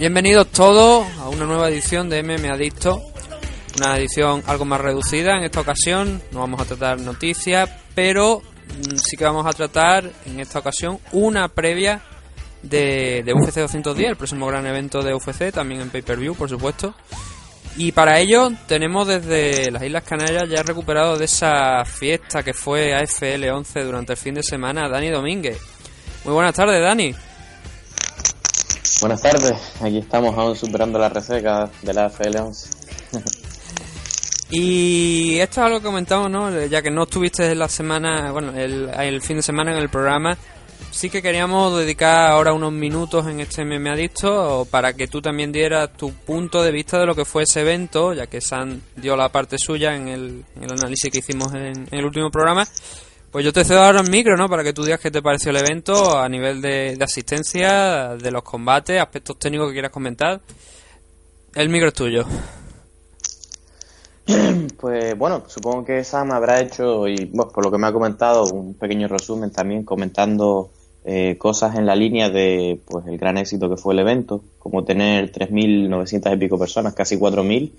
Bienvenidos todos a una nueva edición de MM Adicto, una edición algo más reducida en esta ocasión, no vamos a tratar noticias, pero mm, sí que vamos a tratar en esta ocasión una previa de, UFC 210, el próximo gran evento de UFC, también en pay-per-view por supuesto. Y para ello tenemos desde las Islas Canarias ya recuperado de esa fiesta que fue AFL 11 durante el fin de semana Dani Domínguez. Muy buenas tardes Dani. Buenas tardes, aquí estamos aún superando la reseca de la FL11. y esto es algo que comentamos, ¿no? Ya que no estuviste la semana, bueno, el, fin de semana en el programa, sí que queríamos dedicar ahora unos minutos en este meme adicto para que tú también dieras tu punto de vista de lo que fue ese evento, ya que San dio la parte suya en el, análisis que hicimos en el último programa. Pues yo te cedo ahora el micro, ¿no? Para que tú digas qué te pareció el evento a nivel de, asistencia, de los combates, aspectos técnicos que quieras comentar. El micro es tuyo. Pues bueno, supongo que Sam habrá hecho, y bueno, por lo que me ha comentado, un pequeño resumen también comentando eh, cosas en la línea de pues el gran éxito que fue el evento, como tener 3.900 y pico personas, casi 4.000.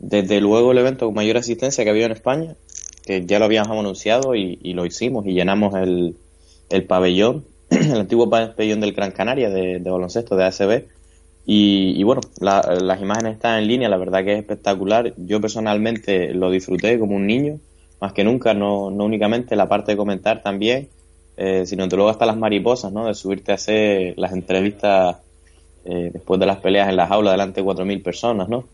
Desde luego el evento con mayor asistencia que había en España, que ya lo habíamos anunciado y, lo hicimos y llenamos el, el pabellón, el antiguo pabellón del Gran Canaria de, baloncesto de ASB. Y, bueno, las imágenes están en línea, la verdad que es espectacular. Yo personalmente lo disfruté como un niño, más que nunca, no, no únicamente la parte de comentar también, eh, sino que luego hasta las mariposas, ¿no? De subirte a hacer las entrevistas eh, después de las peleas en las aulas delante de 4.000 personas, ¿no?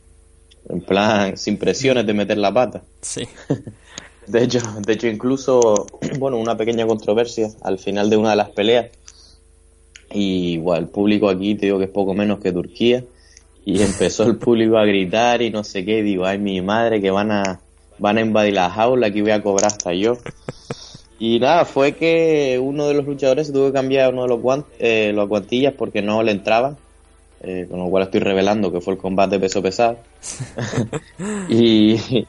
En plan, sin presiones de meter la pata. Sí. De hecho, de hecho, incluso, bueno, una pequeña controversia al final de una de las peleas. Y bueno, el público aquí te digo que es poco menos que Turquía. Y empezó el público a gritar y no sé qué. digo, ay, mi madre, que van a, van a invadir la jaula, aquí voy a cobrar hasta yo. Y nada, fue que uno de los luchadores tuvo que cambiar uno de los, guant eh, los guantillas porque no le entraban. Eh, con lo cual estoy revelando que fue el combate peso pesado. y,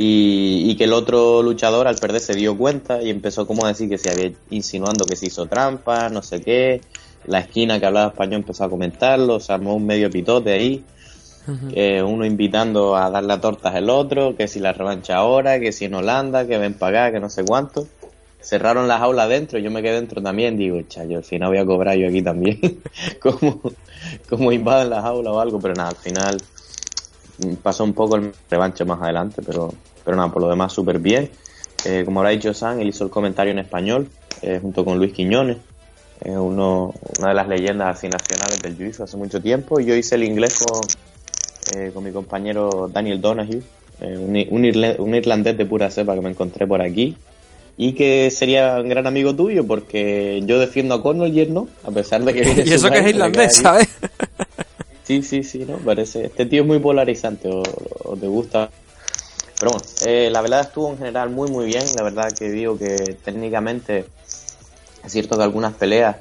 y, que el otro luchador al perder se dio cuenta y empezó como a decir que se había insinuando que se hizo trampa, no sé qué. La esquina que hablaba español empezó a comentarlo, se armó un medio pitote ahí. uno invitando a dar la tortas al otro, que si la revancha ahora, que si en Holanda, que ven para acá, que no sé cuánto. Cerraron las aulas dentro, yo me quedé dentro también, digo, yo al final voy a cobrar yo aquí también. como, como invaden las aulas o algo, pero nada, al final pasó un poco el revancha más adelante, pero pero nada, por lo demás súper bien. Eh, como habrá dicho San, él hizo el comentario en español eh, junto con Luis Quiñones, uno, una de las leyendas así nacionales del jiu hace mucho tiempo. Y yo hice el inglés con, eh, con mi compañero Daniel Donahue, un, un, irlandés de pura cepa que me encontré por aquí. Y que sería un gran amigo tuyo porque yo defiendo a Cornell y él no, a pesar de que... y eso que es irlandés, ¿sabes? Sí, sí, sí, ¿no? Parece... Este tío es muy polarizante o te gusta pero bueno, eh, la verdad estuvo en general muy muy bien. La verdad que digo que técnicamente es cierto que algunas peleas,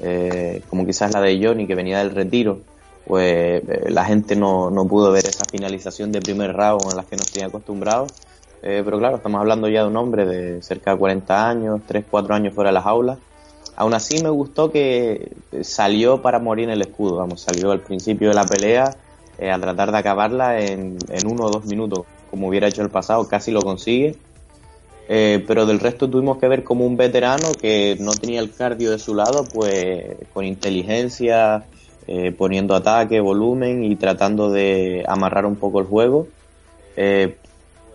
eh, como quizás la de Johnny que venía del retiro, pues eh, la gente no, no, pudo ver esa finalización de primer round en las que nos tenía acostumbrados. pero claro, estamos hablando ya de un hombre de cerca de 40 años, 3, 4 años fuera de las aulas. Aún así me gustó que salió para morir en el escudo, vamos, salió al principio de la pelea a tratar de acabarla en, uno o dos minutos como hubiera hecho el pasado, casi lo consigue. Eh, pero del resto tuvimos que ver como un veterano que no tenía el cardio de su lado, pues con inteligencia, eh, poniendo ataque, volumen y tratando de amarrar un poco el juego, eh,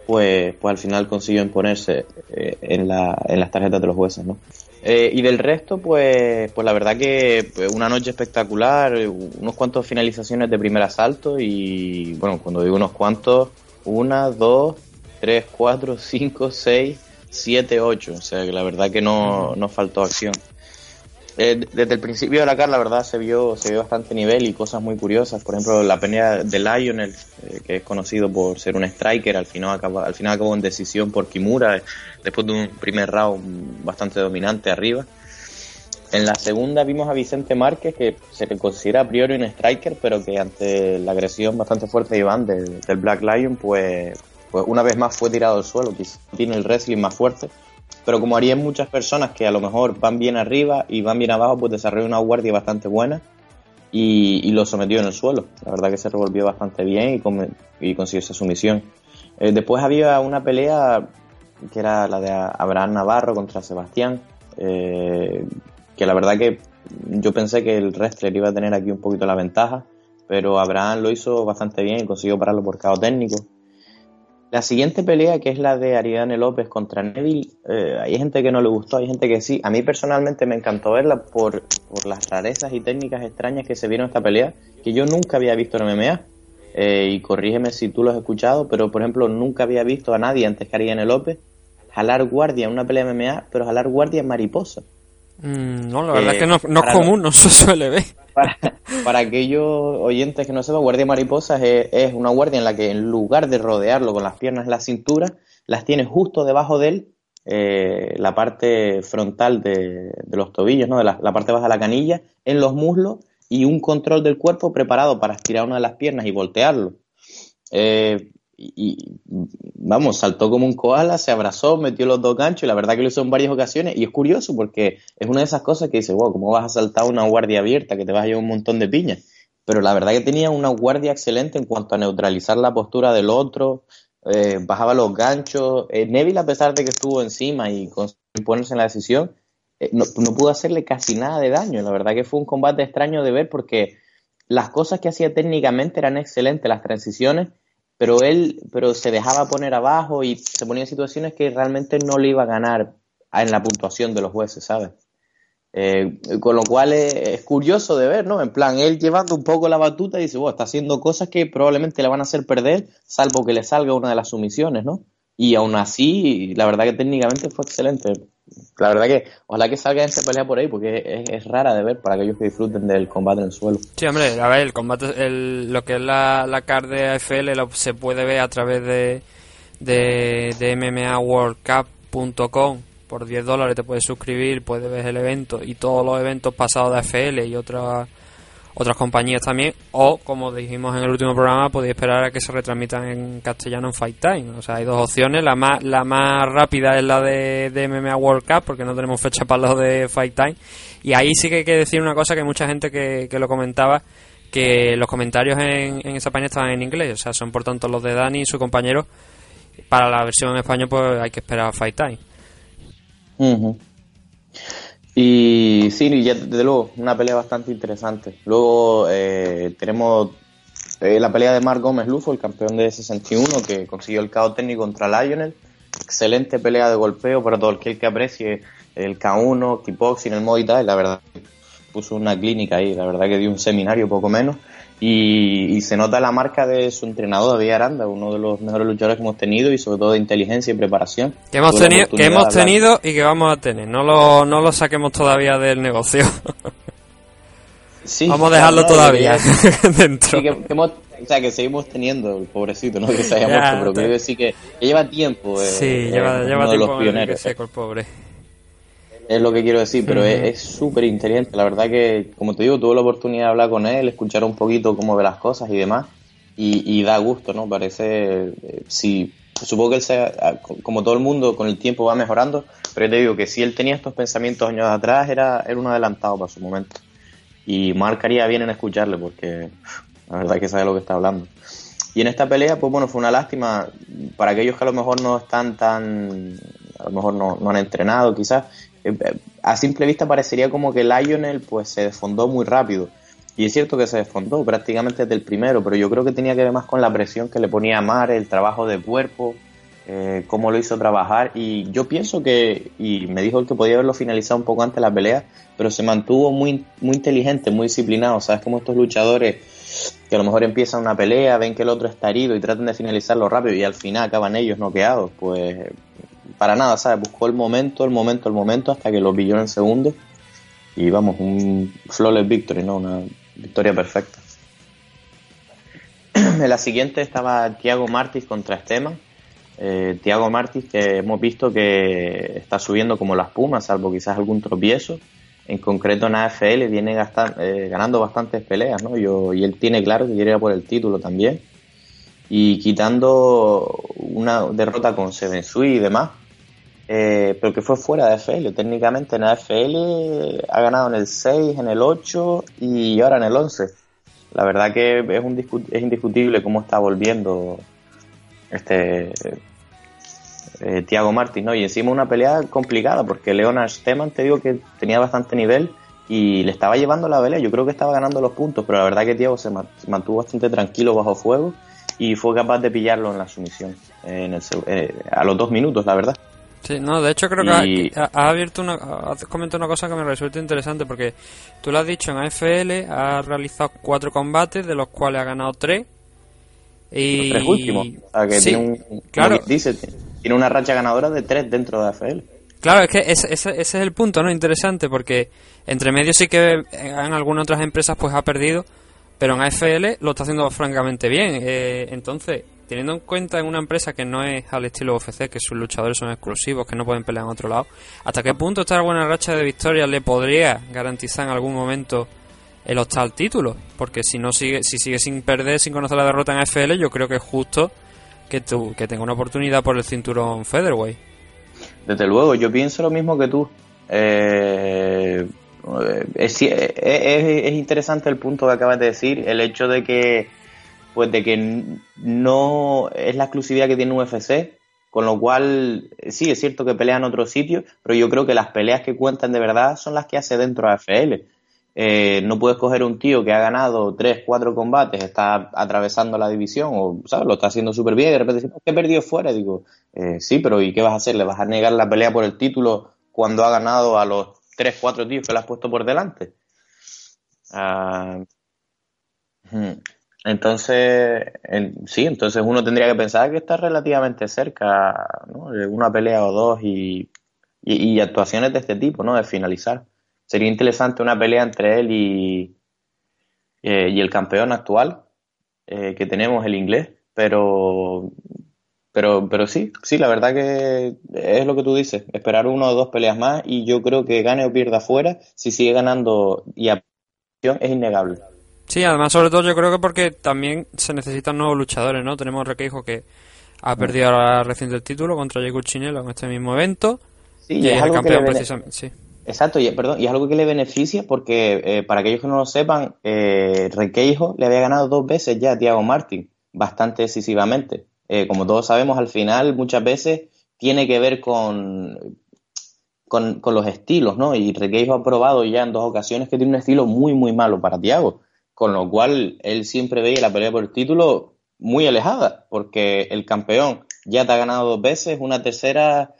pues, pues al final consiguió imponerse en, en las tarjetas de los jueces, ¿no? Y del resto, pues, pues la verdad que pues, una noche espectacular, unos cuantos finalizaciones de primer asalto y, bueno, cuando digo unos cuantos, una, dos, 3, 4, 5, 6, 7, 8. O sea que la verdad que no, no faltó acción. Eh, desde el principio de la cara, la verdad, se vio, se vio bastante nivel y cosas muy curiosas. Por ejemplo, la pelea de Lionel, eh, que es conocido por ser un striker, al final, acabó, al final acabó en decisión por Kimura, eh, después de un primer round bastante dominante arriba. En la segunda vimos a Vicente Márquez, que se considera a priori un striker, pero que ante la agresión bastante fuerte de Iván del, Black Lion, pues, pues una vez más fue tirado al suelo. Tiene el wrestling más fuerte pero como harían muchas personas que a lo mejor van bien arriba y van bien abajo, pues desarrolló una guardia bastante buena y, lo sometió en el suelo. La verdad que se revolvió bastante bien y, consiguió esa sumisión. Eh, después había una pelea que era la de Abraham Navarro contra Sebastián, eh, que la verdad que yo pensé que el wrestler iba a tener aquí un poquito la ventaja, pero Abraham lo hizo bastante bien y consiguió pararlo por cao técnico. La siguiente pelea, que es la de Ariane López contra Neville, eh, hay gente que no le gustó, hay gente que sí. A mí personalmente me encantó verla por, por las rarezas y técnicas extrañas que se vieron en esta pelea, que yo nunca había visto en MMA. Eh, y corrígeme si tú lo has escuchado, pero por ejemplo nunca había visto a nadie antes que Ariane López jalar guardia en una pelea MMA, pero jalar guardia en mariposa. Mm, no, la verdad es que no, no es común, no se suele ver. Para, aquellos oyentes que no sepan, guardia mariposas es, una guardia en la que en lugar de rodearlo con las piernas en la cintura, las tiene justo debajo de él, eh, la parte frontal de, los tobillos, ¿no? de la, parte baja de la canilla, en los muslos y un control del cuerpo preparado para estirar una de las piernas y voltearlo. Eh, y, vamos, saltó como un koala, se abrazó, metió los dos ganchos y la verdad que lo hizo en varias ocasiones y es curioso porque es una de esas cosas que dice, wow, ¿cómo vas a saltar una guardia abierta que te vas a llevar un montón de piñas? Pero la verdad que tenía una guardia excelente en cuanto a neutralizar la postura del otro, eh, bajaba los ganchos. Eh, Neville, a pesar de que estuvo encima y ponerse en la decisión, eh, no, no pudo hacerle casi nada de daño. La verdad que fue un combate extraño de ver porque las cosas que hacía técnicamente eran excelentes, las transiciones, pero él pero se dejaba poner abajo y se ponía en situaciones que realmente no le iba a ganar en la puntuación de los jueces, ¿sabes? Eh, con lo cual es, curioso de ver, ¿no? En plan, él llevando un poco la batuta y dice, bueno, está haciendo cosas que probablemente le van a hacer perder, salvo que le salga una de las sumisiones, ¿no? Y aún así, la verdad que técnicamente fue excelente. La verdad que ojalá que salga esa pelea por ahí porque es, rara de ver para aquellos que disfruten del combate en el suelo. Sí, hombre, a ver, el combate, lo que es la, la card de AFL se puede ver a través de, de, de MMAWorldCup.com. Por 10 dólares te puedes suscribir, puedes ver el evento y todos los eventos pasados de AFL y otras otras compañías también, o como dijimos en el último programa, podéis esperar a que se retransmitan en castellano en Fight Time. O sea, hay dos opciones. La más, la más rápida es la de, de MMA World Cup, porque no tenemos fecha para los de Fight Time. Y ahí sí que hay que decir una cosa que mucha gente que, que lo comentaba, que los comentarios en, en esa página estaban en inglés. O sea, son por tanto los de Dani y su compañero. Para la versión en español, pues hay que esperar a Fight Time. Y sí, ya, desde luego, una pelea bastante interesante. Luego eh, tenemos eh, la pelea de Mark Gómez Lufo, el campeón de 61, que consiguió el KO técnico contra Lionel. Excelente pelea de golpeo para todo el que aprecie el K1, kickboxing, el Muay Thai. La verdad, puso una clínica ahí, la verdad que dio un seminario poco menos. Y, se nota la marca de su entrenador, David Aranda, uno de los mejores luchadores que hemos tenido y sobre todo de inteligencia y preparación. Que hemos, tenido, que hemos tenido y que vamos a tener. No lo, no lo saquemos todavía del negocio. vamos a dejarlo todavía dentro. o sea, que seguimos teniendo, el pobrecito, no que se haya muerto, pero quiero decir que, lleva tiempo. Eh, sí, lleva, lleva tiempo los pioneros. el pobre. Es lo que quiero decir, pero es súper inteligente. La verdad que, como te digo, tuve la oportunidad de hablar con él, escuchar un poquito cómo ve las cosas y demás. Y, da gusto, ¿no? Parece, eh, si, supongo que él sea, ah, como todo el mundo, con el tiempo va mejorando, pero yo te digo que si él tenía estos pensamientos años atrás, era, era un adelantado para su momento. Y marcaría bien en escucharle, porque la verdad que sabe lo que está hablando. Y en esta pelea, pues bueno, fue una lástima para aquellos que a lo mejor no están tan, a lo mejor no, no han entrenado quizás, a simple vista parecería como que Lionel pues se desfondó muy rápido. Y es cierto que se desfondó prácticamente desde el primero, pero yo creo que tenía que ver más con la presión que le ponía a Mar, el trabajo de cuerpo, eh, cómo lo hizo trabajar. Y yo pienso que, y me dijo que podía haberlo finalizado un poco antes de la pelea, pero se mantuvo muy, muy inteligente, muy disciplinado. ¿Sabes? Como estos luchadores que a lo mejor empiezan una pelea, ven que el otro está herido y tratan de finalizarlo rápido y al final acaban ellos noqueados, pues para nada, ¿sabes? Buscó el momento, el momento, el momento hasta que lo pilló en segundo y vamos, un flawless victory, ¿no? Una victoria perfecta. en la siguiente estaba Thiago Martins contra Esteban. Eh, Thiago Martins que hemos visto que está subiendo como las pumas, salvo quizás algún tropiezo en concreto en AFL viene eh, ganando bastantes peleas, ¿no? Yo, y él tiene claro que quiere ir a por el título también. Y quitando una derrota con Seven Sui y demás, eh, pero que fue fuera de AFL. Técnicamente en AFL ha ganado en el 6, en el 8 y ahora en el 11. La verdad que es, un es indiscutible cómo está volviendo este eh, Tiago Martins, ¿no? Y encima una pelea complicada, porque Leonard Steman te digo que tenía bastante nivel y le estaba llevando la pelea. Yo creo que estaba ganando los puntos, pero la verdad que Tiago se mantuvo bastante tranquilo bajo fuego y fue capaz de pillarlo en la sumisión en el, eh, a los dos minutos, la verdad. Sí, no, de hecho creo que ha, abierto una, ha comentado una cosa que me resulta interesante porque tú lo has dicho en AFL, ha realizado cuatro combates, de los cuales ha ganado tres. Y... Los tres últimos. que tiene un, claro. Dice, tiene una racha ganadora de tres dentro de AFL. Claro, es que ese, ese, es el punto, ¿no? Interesante, porque entre medio sí que en algunas otras empresas pues ha perdido, pero en AFL lo está haciendo francamente bien. Eh, entonces, teniendo en cuenta en una empresa que no es al estilo UFC, que sus luchadores son exclusivos, que no pueden pelear en otro lado, ¿hasta qué punto esta buena racha de victorias le podría garantizar en algún momento el optar título? Porque si no sigue, si sigue sin perder, sin conocer la derrota en AFL, yo creo que es justo que, tú, que tenga una oportunidad por el cinturón Featherweight. Desde luego, yo pienso lo mismo que tú. Eh, es, interesante el punto que acabas de decir, el hecho de que, pues de que no es la exclusividad que tiene UFC, con lo cual sí es cierto que pelea en otros sitios, pero yo creo que las peleas que cuentan de verdad son las que hace dentro de AFL. Eh, no puedes coger un tío que ha ganado 3, 4 combates, está atravesando la división o, ¿sabes? Lo está haciendo súper bien y de repente dices, ¿qué perdido fuera? digo, eh, sí, pero ¿y qué vas a hacer? ¿Le vas a negar la pelea por el título cuando ha ganado a los 3, 4 tíos que le has puesto por delante? Ah, hmm. Entonces, sí, entonces uno tendría que pensar que está relativamente cerca, ¿no? Una pelea o dos y, actuaciones de este tipo, ¿no? De finalizar sería interesante una pelea entre él y, eh, y el campeón actual eh, que tenemos, el inglés, pero, pero, pero sí, sí, la verdad que es lo que tú dices, esperar uno o dos peleas más y yo creo que gane o pierda fuera, si sigue ganando y a es innegable. Sí, además sobre todo yo creo que porque también se necesitan nuevos luchadores, ¿no? Tenemos a Requeijo que ha perdido ahora reciente el título contra Diego Chinelo en este mismo evento. Sí, y, es, el campeón precisamente, sí. Exacto, y, perdón, y es algo que le beneficia porque, eh, para aquellos que no lo sepan, eh, Requeijo le había ganado dos veces ya a Thiago Martín, bastante decisivamente. Eh, como todos sabemos, al final muchas veces tiene que ver con, con, los estilos, ¿no? Y Requeijo ha probado ya en dos ocasiones que tiene un estilo muy, muy malo para Thiago, con lo cual él siempre veía la pelea por el título muy alejada, porque el campeón ya te ha ganado dos veces, una tercera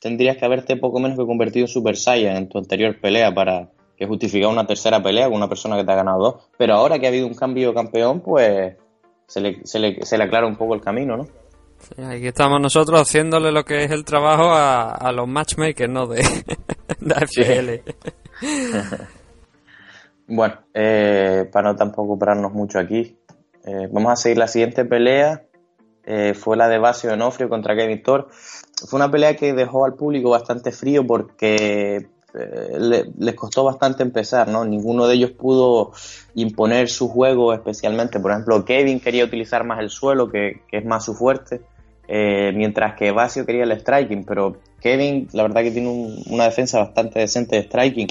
tendrías que haberte poco menos que convertido en Super Saiyan en tu anterior pelea para que justificara una tercera pelea con una persona que te ha ganado dos. Pero ahora que ha habido un cambio de campeón, pues se le, se le, se le aclara un poco el camino, ¿no? aquí estamos nosotros haciéndole lo que es el trabajo a, los matchmakers, ¿no? De, de bueno, eh, para no tampoco pararnos mucho aquí, eh, vamos a seguir la siguiente pelea. Eh, fue la de Basio Onofrio contra Kevin Thor fue una pelea que dejó al público bastante frío porque eh, les costó bastante empezar, ¿no? Ninguno de ellos pudo imponer su juego especialmente. Por ejemplo, Kevin quería utilizar más el suelo, que, es más su fuerte, eh, mientras que Evasio quería el striking, pero Kevin, la verdad que tiene una defensa bastante decente de striking,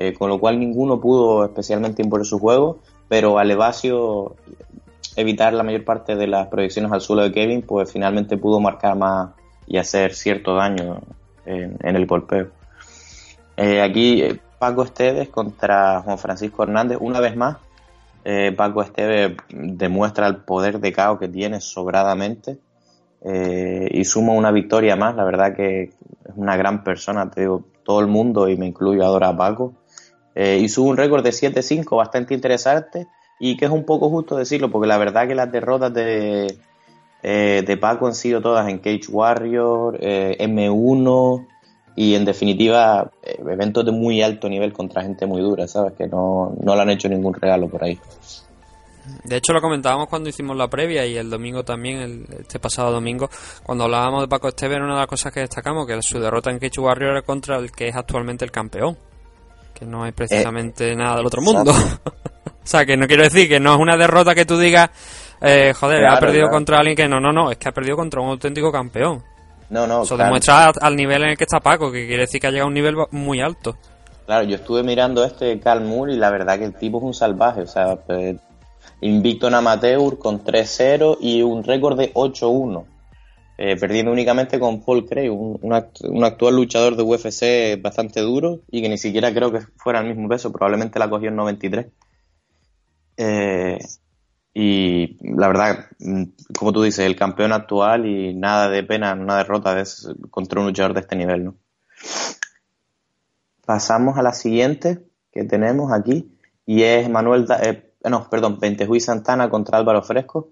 eh, con lo cual ninguno pudo especialmente imponer su juego, pero al Evasio evitar la mayor parte de las proyecciones al suelo de Kevin, pues finalmente pudo marcar más, y hacer cierto daño en, el golpeo. Eh, aquí eh, Paco Esteves contra Juan Francisco Hernández, una vez más, Paco Esteves demuestra el poder de caos que tiene sobradamente y suma una victoria más, la verdad que es una gran persona, te digo, todo el mundo y me incluyo adora a Paco. Y sube un récord de 7-5 bastante interesante y que es un poco justo decirlo, porque la verdad que las derrotas de, eh, de Paco han sido todas en Cage Warrior, eh, M1 y en definitiva eh, eventos de muy alto nivel contra gente muy dura, ¿sabes? Que no, no le han hecho ningún regalo por ahí. De hecho, lo comentábamos cuando hicimos la previa y el domingo también, el, este pasado domingo, cuando hablábamos de Paco Esteban, una de las cosas que destacamos que su derrota en Cage Warrior era contra el que es actualmente el campeón. Que no es precisamente nada del otro mundo. o sea, que no quiero decir que no es una derrota que tú digas, eh, joder, ha perdido contra alguien que no, no, no, es que ha perdido contra un auténtico campeón. No, no. Eso demuestra al nivel en el que está Paco, que quiere decir que ha llegado a un nivel muy alto. Claro, yo estuve mirando este Cal y la verdad que el tipo es un salvaje, o sea, pues, invicto en amateur con 3-0 y un récord de 8-1. Eh, perdiendo únicamente con Paul Craig, un, actual luchador de UFC bastante duro y que ni siquiera creo que fuera el mismo peso, probablemente la cogió en 93. Eh, y la verdad, mm, como tú dices, el campeón actual y nada de pena, una derrota contra un luchador de este nivel, ¿no? Pasamos a la siguiente que tenemos aquí y es Manuel, eh, no, perdón, Ventejuy Santana contra Álvaro Fresco,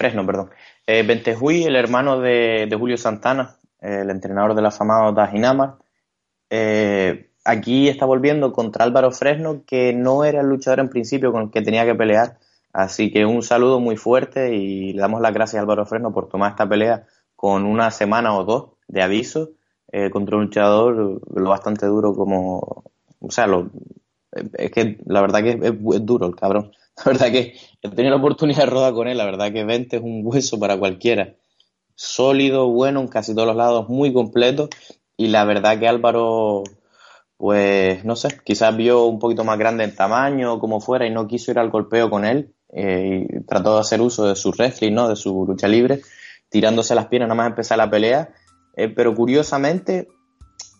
Fresno, perdón. Eh, el hermano de, Julio Santana, el entrenador del afamado Dajinamar. Eh, aquí está volviendo contra Álvaro Fresno, que no era el luchador en principio con el que tenía que pelear. Así que un saludo muy fuerte y le damos las gracias a Álvaro Fresno por tomar esta pelea con una semana o dos de aviso eh, contra un luchador lo bastante duro como... O sea, es que la verdad que es, duro el cabrón. La verdad que he tenido la oportunidad de rodar con él. La verdad que Vente es un hueso para cualquiera. Sólido, bueno en casi todos los lados, muy completo. Y la verdad que Álvaro, pues no sé, quizás vio un poquito más grande en tamaño como fuera y no quiso ir al golpeo con él. Eh, y trató de hacer uso de su wrestling, ¿no? De su lucha libre, tirándose las piernas nada más empezar la pelea. Eh, pero curiosamente,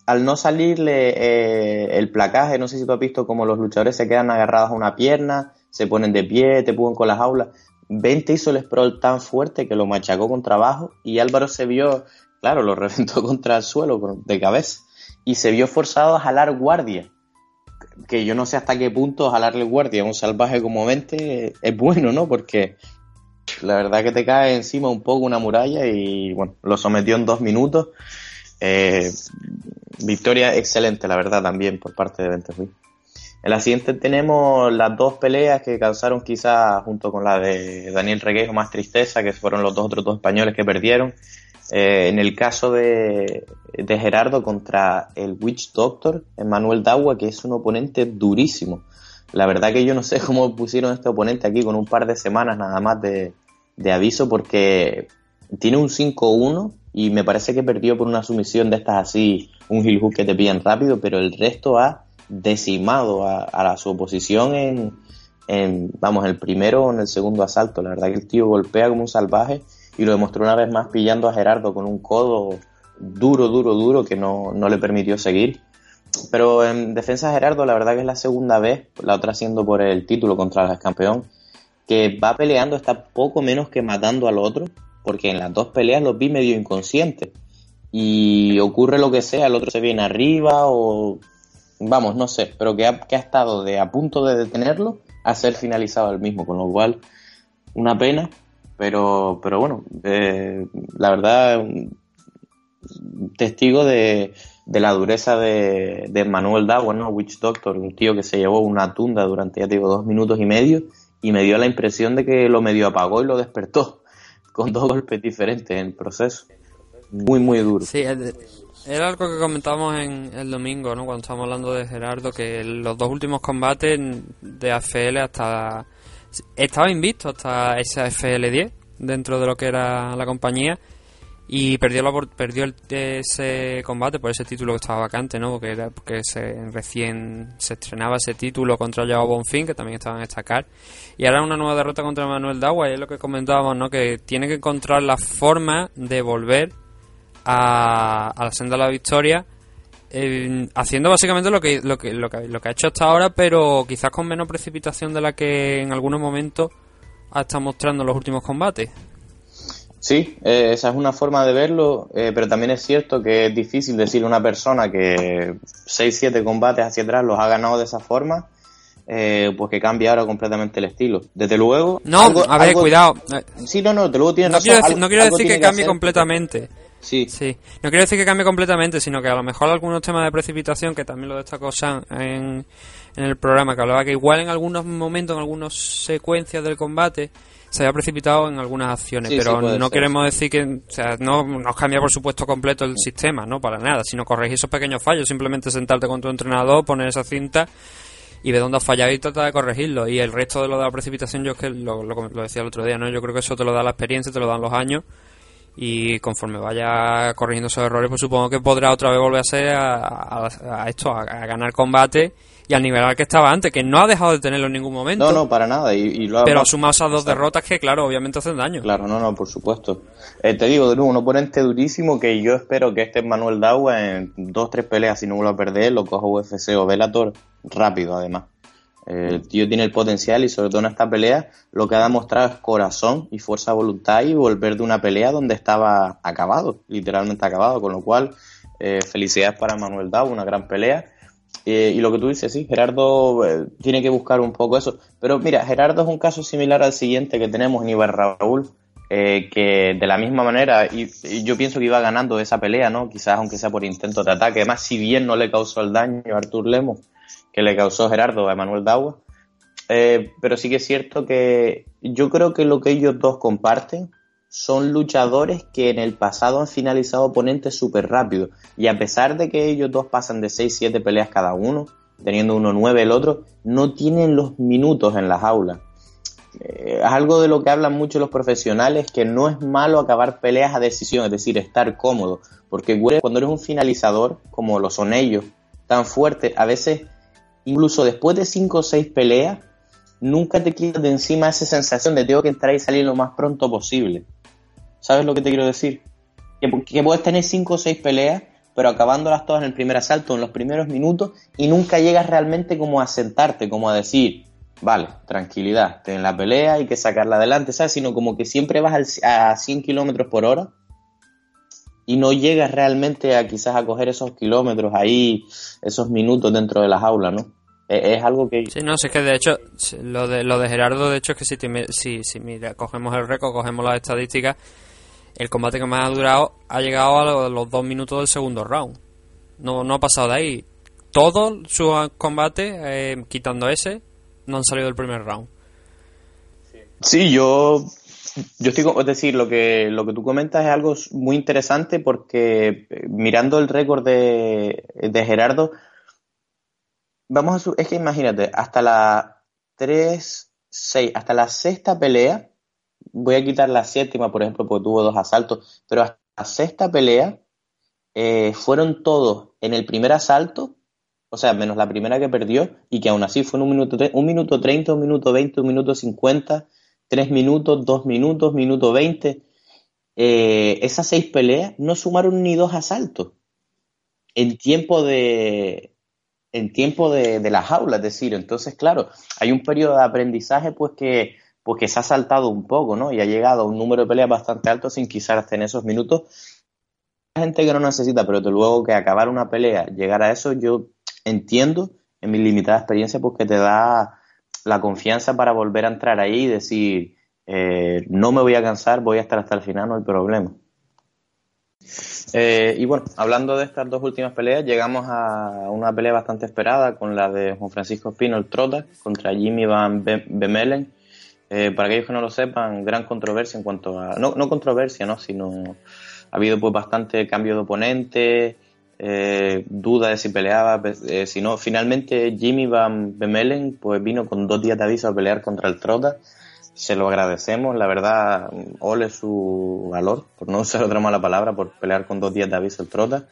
al no salirle eh, el placaje, no sé si tú has visto cómo los luchadores se quedan agarrados a una pierna, se ponen de pie, te pujan con las aulas. Vente hizo el sprawl tan fuerte que lo machacó con trabajo y Álvaro se vio, claro, lo reventó contra el suelo de cabeza y se vio forzado a jalar guardia. Que yo no sé hasta qué punto jalarle guardia a un salvaje como Vente es bueno, ¿no? Porque la verdad que te cae encima un poco una muralla y bueno, lo sometió en dos minutos. Eh, victoria excelente, la verdad, también por parte de Ventejuy. En la siguiente tenemos las dos peleas que causaron quizás, junto con la de Daniel Reguejo, más tristeza, que fueron los dos otros dos españoles que perdieron. Eh, en el caso de, de, Gerardo contra el Witch Doctor, Manuel Dagua, que es un oponente durísimo. La verdad que yo no sé cómo pusieron este oponente aquí con un par de semanas nada más de, de aviso, porque tiene un 5-1 y me parece que perdió por una sumisión de estas así, un heel hook que te pillan rápido, pero el resto ha decimado a, su oposición en, en, vamos, el primero o en el segundo asalto. La verdad que el tío golpea como un salvaje y lo demostró una vez más pillando a Gerardo con un codo duro, duro, duro que no, no le permitió seguir. Pero en defensa de Gerardo, la verdad que es la segunda vez, la otra siendo por el título contra el campeón, que va peleando, está poco menos que matando al otro porque en las dos peleas los vi medio inconscientes. Y ocurre lo que sea, el otro se viene arriba o... Vamos, no sé, pero que ha, que ha estado de a punto de detenerlo a ser finalizado el mismo, con lo cual una pena, pero, pero bueno, eh, la verdad, testigo de, de la dureza de, Manuel Dawa, ¿no? Witch Doctor, un tío que se llevó una tunda durante, ya digo, dos minutos y medio y me dio la impresión de que lo medio apagó y lo despertó con dos golpes diferentes en el proceso. Muy, muy duro. Sí, era algo que comentábamos en el domingo, ¿no? Cuando estábamos hablando de Gerardo, que los dos últimos combates de AFL hasta... Estaba invicto hasta ese AFL 10 dentro de lo que era la compañía y perdió la, perdió ese combate por ese título que estaba vacante, ¿no? Porque era porque se, recién se estrenaba ese título contra Joao Bonfín, que también estaba en esta car. Y ahora una nueva derrota contra Manuel Dagua, y es lo que comentábamos, ¿no? Que tiene que encontrar la forma de volver a, a la senda de la victoria. haciendo básicamente lo que, lo, que, lo, que, lo que ha hecho hasta ahora, pero quizás con menos precipitación de la que en algunos momentos ha estado mostrando en los últimos combates. Sí, eh, esa es una forma de verlo, eh, pero también es cierto que es difícil decirle a una persona que 6-7 combates hacia atrás los ha ganado de esa forma. eh, pues que cambia ahora completamente el estilo. Desde luego... No, a ver, cuidado. Sí, no, no, desde luego tiene no Quiero decir, no quiero decir que, cambie completamente. Sí. sí. No quiero decir que cambie completamente, sino que a lo mejor algunos temas de precipitación, que también lo destacó Sam en, en el programa, que hablaba que igual en algunos momentos, en algunas secuencias del combate, se había precipitado en algunas acciones, pero no queremos decir que, o sea, no nos cambia por supuesto completo el sistema, no para nada, sino corregir esos pequeños fallos, simplemente sentarte con tu entrenador, poner esa cinta y ver dónde has fallado y tratar de corregirlo. Y el resto de lo de la precipitación, yo es que lo, lo, decía el otro día, ¿no? Yo creo que eso te lo da la experiencia, te lo dan los años y conforme vaya corrigiendo esos errores, pues supongo que podrá otra vez volver a ser a, esto, a, ganar combate y al nivel al que estaba antes, que no ha dejado de tenerlo en ningún momento. No, no, para nada. Y, lo pero ha sumado esas dos derrotas que, claro, obviamente hacen daño. Claro, no, no, por supuesto. Eh, te digo, de nuevo, un oponente durísimo que yo espero que este Manuel Dawa en dos, tres peleas, si no vuelve a perder, lo coja UFC o Velator rápido, además. El tío tiene el potencial y sobre todo en esta pelea lo que ha demostrado es corazón y fuerza de voluntad y volver de una pelea donde estaba acabado, literalmente acabado, con lo cual eh, felicidades para Manuel Dau, una gran pelea. Eh, y lo que tú dices, sí, Gerardo eh, tiene que buscar un poco eso. Pero mira, Gerardo es un caso similar al siguiente que tenemos en Ibar Raúl, que de la misma manera, y, yo pienso que iba ganando esa pelea, ¿no? Quizás aunque sea por intento de ataque. Además, si bien no le causó el daño a Artur Lemos, que le causó Gerardo a Manuel Dagua. Eh, pero sí que es cierto que yo creo que lo que ellos dos comparten son luchadores que en el pasado han finalizado oponentes súper rápido. Y a pesar de que ellos dos pasan de 6-7 peleas cada uno, teniendo uno 9 el otro, no tienen los minutos en las aulas. Eh, es algo de lo que hablan mucho los profesionales, que no es malo acabar peleas a decisión, es decir, estar cómodo. Porque cuando eres un finalizador, como lo son ellos, tan fuerte, a veces incluso después de 5 o 6 peleas, nunca te quitas de encima esa sensación de tengo que entrar y salir lo más pronto posible. ¿Sabes lo que te quiero decir? Que, puedes tener 5 o 6 peleas, pero acabándolas todas en el primer asalto, en los primeros minutos, y nunca llegas realmente como a sentarte, como a decir, vale, tranquilidad, ten la pelea, hay que sacarla adelante, ¿sabes? Sino como que siempre vas a 100 kilómetros por hora y no llegas realmente a quizás a coger esos kilómetros ahí, esos minutos dentro de las aulas, ¿no? E, es, algo que... Sí, no, es que de hecho, lo de, lo de Gerardo, de hecho, es que si, si, si mira, cogemos el récord, cogemos las estadísticas, el combate que más ha durado ha llegado a los, dos minutos del segundo round. No, no ha pasado de ahí. Todos sus combates, eh, quitando ese, no han salido del primer round. Sí, yo yo estoy, es decir, lo que, lo que tú comentas es algo muy interesante porque eh, mirando el récord de, de Gerardo, vamos a, es que imagínate, hasta la 3, 6, hasta la sexta pelea, voy a quitar la séptima, por ejemplo, porque tuvo dos asaltos, pero hasta la sexta pelea eh, fueron todos en el primer asalto, o sea, menos la primera que perdió, y que aún así fue en un minuto, un minuto 30, un minuto 20, un minuto 50 tres minutos, dos minutos, minuto veinte. Eh, esas seis peleas no sumaron ni dos asaltos en tiempo de en tiempo de, de la jaula, es decir, entonces claro, hay un periodo de aprendizaje pues que pues que se ha saltado un poco, ¿no? Y ha llegado a un número de peleas bastante alto sin quizás tener esos minutos. Hay gente que no necesita, pero luego que acabar una pelea, llegar a eso, yo entiendo en mi limitada experiencia, pues que te da la confianza para volver a entrar ahí y decir, eh, no me voy a cansar, voy a estar hasta el final, no hay problema. Eh, y bueno, hablando de estas dos últimas peleas, llegamos a una pelea bastante esperada con la de Juan Francisco Espino, el Trota, contra Jimmy Van Bemelen. Eh, para aquellos que no lo sepan, gran controversia en cuanto a. No, no controversia, ¿no? Sino. Ha habido pues bastante cambio de oponente, eh, duda de si peleaba, eh, si no, finalmente Jimmy Van Bemelen pues vino con dos días de aviso a pelear contra el Trota. Se lo agradecemos, la verdad, ole su valor, por no usar otra mala palabra, por pelear con dos días de aviso el Trota.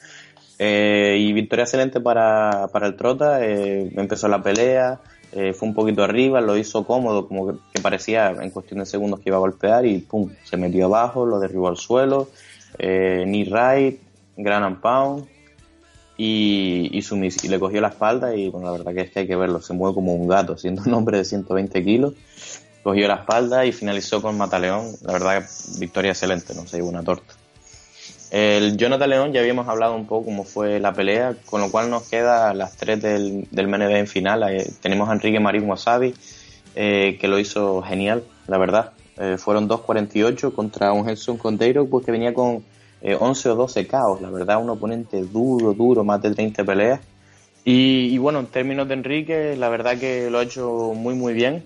Eh, y victoria excelente para, para el Trota, eh, empezó la pelea, fue un poquito arriba, lo hizo cómodo, como que, parecía en cuestión de segundos que iba a golpear y pum, se metió abajo, lo derribó al suelo, knee right, gran and pound, y, y, y le cogió la espalda y bueno, la verdad que es que hay que verlo, se mueve como un gato, siendo un hombre de 120 kilos, cogió la espalda y finalizó con Mataleón, la verdad victoria excelente, no se llevó una torta. El Jonathan León ya habíamos hablado un poco cómo fue la pelea, con lo cual nos queda las tres del, del MNB en final. tenemos a Enrique Marín Wasabi, eh, que lo hizo genial, la verdad. Eh, fueron 2.48 contra un Gelson Condeiro pues, que venía con 11 o 12 caos. La verdad, un oponente duro, duro, más de 30 peleas. Y, bueno, en términos de Enrique, la verdad que lo ha hecho muy, muy bien.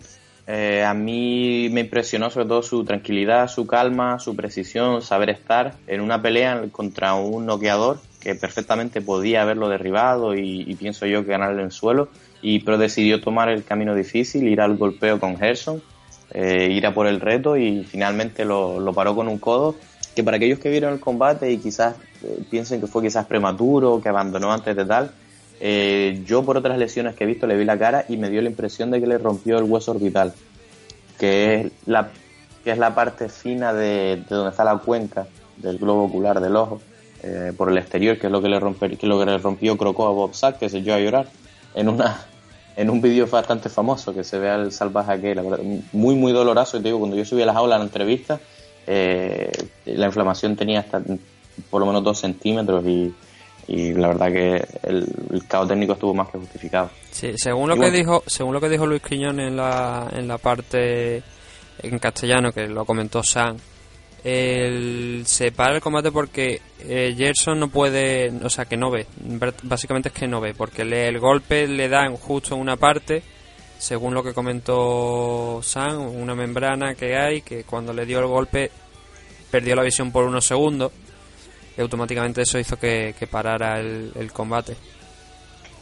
Eh, a mí me impresionó sobre todo su tranquilidad, su calma, su precisión, saber estar en una pelea contra un noqueador que perfectamente podía haberlo derribado y, pienso yo que ganarle en el suelo, y, pero decidió tomar el camino difícil, ir al golpeo con Gerson, eh, ir a por el reto y finalmente lo, lo, paró con un codo que para aquellos que vieron el combate y quizás eh, piensen que fue quizás prematuro, que abandonó antes de tal, eh, yo por otras lesiones que he visto le vi la cara y me dio la impresión de que le rompió el hueso orbital, que es la, que es la parte fina de, donde está la cuenca del globo ocular del ojo, eh, por el exterior, que es lo que le rompió, que lo que le rompió Crocó a Bob Sack, que se dio a llorar en una en un vídeo bastante famoso que se ve al salvaje aquel, muy muy doloroso, y te digo, cuando yo subí a las aulas a la entrevista, eh, la inflamación tenía hasta por lo menos dos centímetros y y la verdad que el, el caos técnico estuvo más que justificado. Sí, según lo que dijo, según lo que dijo Luis Quiñón en la, en la parte en castellano que lo comentó Sam, el, se para el combate porque eh, Gerson no puede, o sea, que no ve, básicamente es que no ve, porque le, el golpe le dan justo en una parte, según lo que comentó Sam, una membrana que hay, que cuando le dio el golpe perdió la visión por unos segundos y automáticamente eso hizo que, parara el, combate.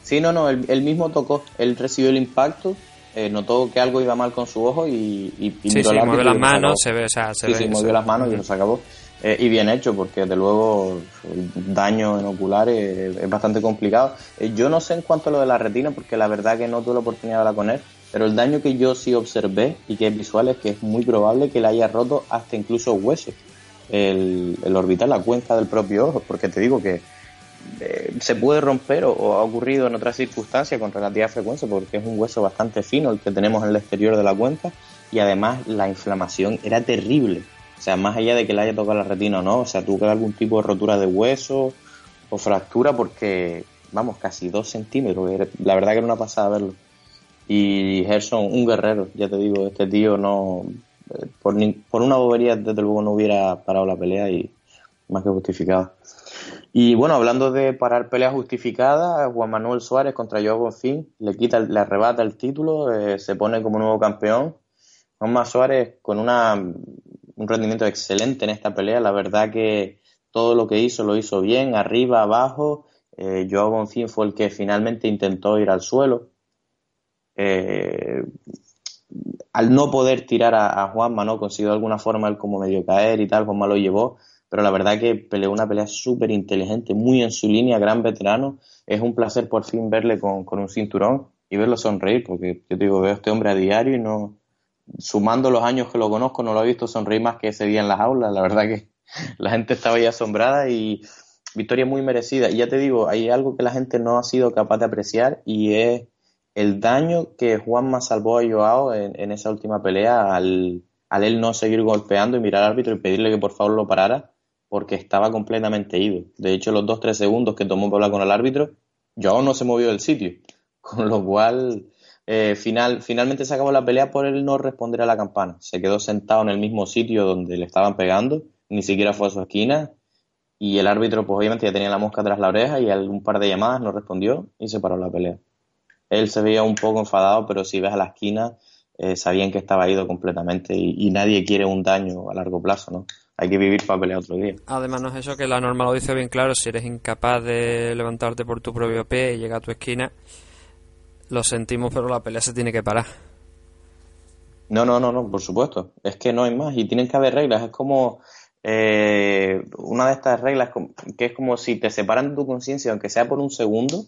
Sí, no, no, él, mismo tocó, él recibió el impacto, eh, notó que algo iba mal con su ojo y, y, sí, sí, movió las manos, se ve, o sea, se sí, movió las manos y lo acabó. Eh, y bien hecho, porque de luego el daño en oculares es bastante complicado. Eh, yo no sé en cuanto a lo de la retina, porque la verdad que no tuve la oportunidad de hablar con él, pero el daño que yo sí observé y que es visual es que es muy probable que le haya roto hasta incluso huesos el, el orbital, la cuenca del propio ojo, porque te digo que eh, se puede romper o, ha ocurrido en otras circunstancias con relativa frecuencia porque es un hueso bastante fino el que tenemos en el exterior de la cuenca y además la inflamación era terrible. O sea, más allá de que le haya tocado la retina o no, o sea, tuvo que algún tipo de rotura de hueso o fractura porque, vamos, casi dos centímetros. La verdad que era una pasada verlo. Y Gerson, un guerrero, ya te digo, este tío no, por, por una bobería, desde luego, no hubiera parado la pelea y más que justificada. Y bueno, hablando de parar peleas justificadas, Juan Manuel Suárez contra Joao Bonfín le quita, le arrebata el título, eh, se pone como nuevo campeón. Juan Manuel Suárez con una, un rendimiento excelente en esta pelea, la verdad que todo lo que hizo lo hizo bien, arriba, abajo. Eh, Joao fue el que finalmente intentó ir al suelo. Eh, al no poder tirar a, Juanma, ¿no? Consiguió de alguna forma él como medio caer y tal, Juanma lo llevó, pero la verdad que peleó una pelea súper inteligente, muy en su línea, gran veterano. Es un placer por fin verle con, un cinturón y verlo sonreír, porque yo digo, veo a este hombre a diario y no, sumando los años que lo conozco, no lo he visto sonreír más que ese día en las aulas. La verdad que la gente estaba ahí asombrada y victoria muy merecida. Y ya te digo, hay algo que la gente no ha sido capaz de apreciar y es el daño que Juanma salvó a Joao en, esa última pelea al, él no seguir golpeando y mirar al árbitro y pedirle que por favor lo parara porque estaba completamente ido. De hecho, los dos tres segundos que tomó para hablar con el árbitro, Joao no se movió del sitio. Con lo cual, eh, final, finalmente se acabó la pelea por él no responder a la campana. Se quedó sentado en el mismo sitio donde le estaban pegando, ni siquiera fue a su esquina. Y el árbitro, pues obviamente ya tenía la mosca tras la oreja y un par de llamadas no respondió y se paró la pelea. Él se veía un poco enfadado, pero si ves a la esquina, eh, sabían que estaba ido completamente y, nadie quiere un daño a largo plazo, ¿no? Hay que vivir para pelear otro día. Además, no es eso que la norma lo dice bien claro, si eres incapaz de levantarte por tu propio pie y llegar a tu esquina, lo sentimos, pero la pelea se tiene que parar. No, no, no, no, por supuesto. Es que no hay más y tienen que haber reglas. Es como eh, una de estas reglas que es como si te separan de tu conciencia, aunque sea por un segundo,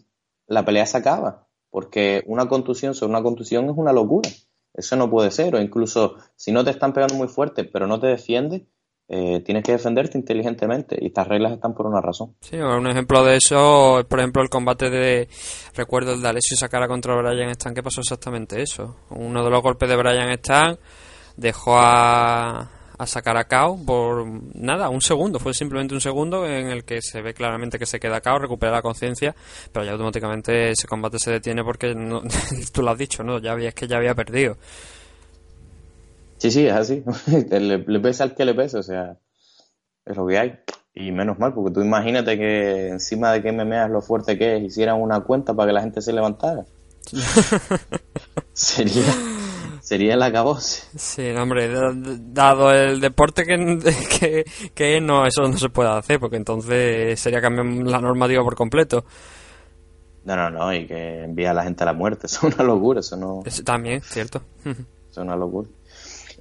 la pelea se acaba porque una contusión sobre una contusión es una locura. Eso no puede ser, o incluso si no te están pegando muy fuerte, pero no te defiendes, eh, tienes que defenderte inteligentemente y estas reglas están por una razón. Sí, un ejemplo de eso es, por ejemplo, el combate de, recuerdo, el de Alessio Sacara contra Brian Stan, que pasó exactamente eso. Uno de los golpes de Brian Stan dejó a, a sacar a Cao por nada, un segundo, fue simplemente un segundo en el que se ve claramente que se queda Cao, recupera la conciencia, pero ya automáticamente ese combate se detiene porque tú lo has dicho, ¿no? Ya es que ya había perdido. Sí, sí, es así. le, le, pesa al que le pesa, o sea, es lo que hay. Y menos mal, porque tú imagínate que encima de que MMA es lo fuerte que es, hicieran una cuenta para que la gente se levantara. sería, sería el acabose. Sí, hombre, dado el deporte que, que, no, eso no se puede hacer, porque entonces sería cambiar la normativa por completo. No, no, no, y que envía a la gente a la muerte, eso es una locura, eso no... también, cierto. eso es una locura.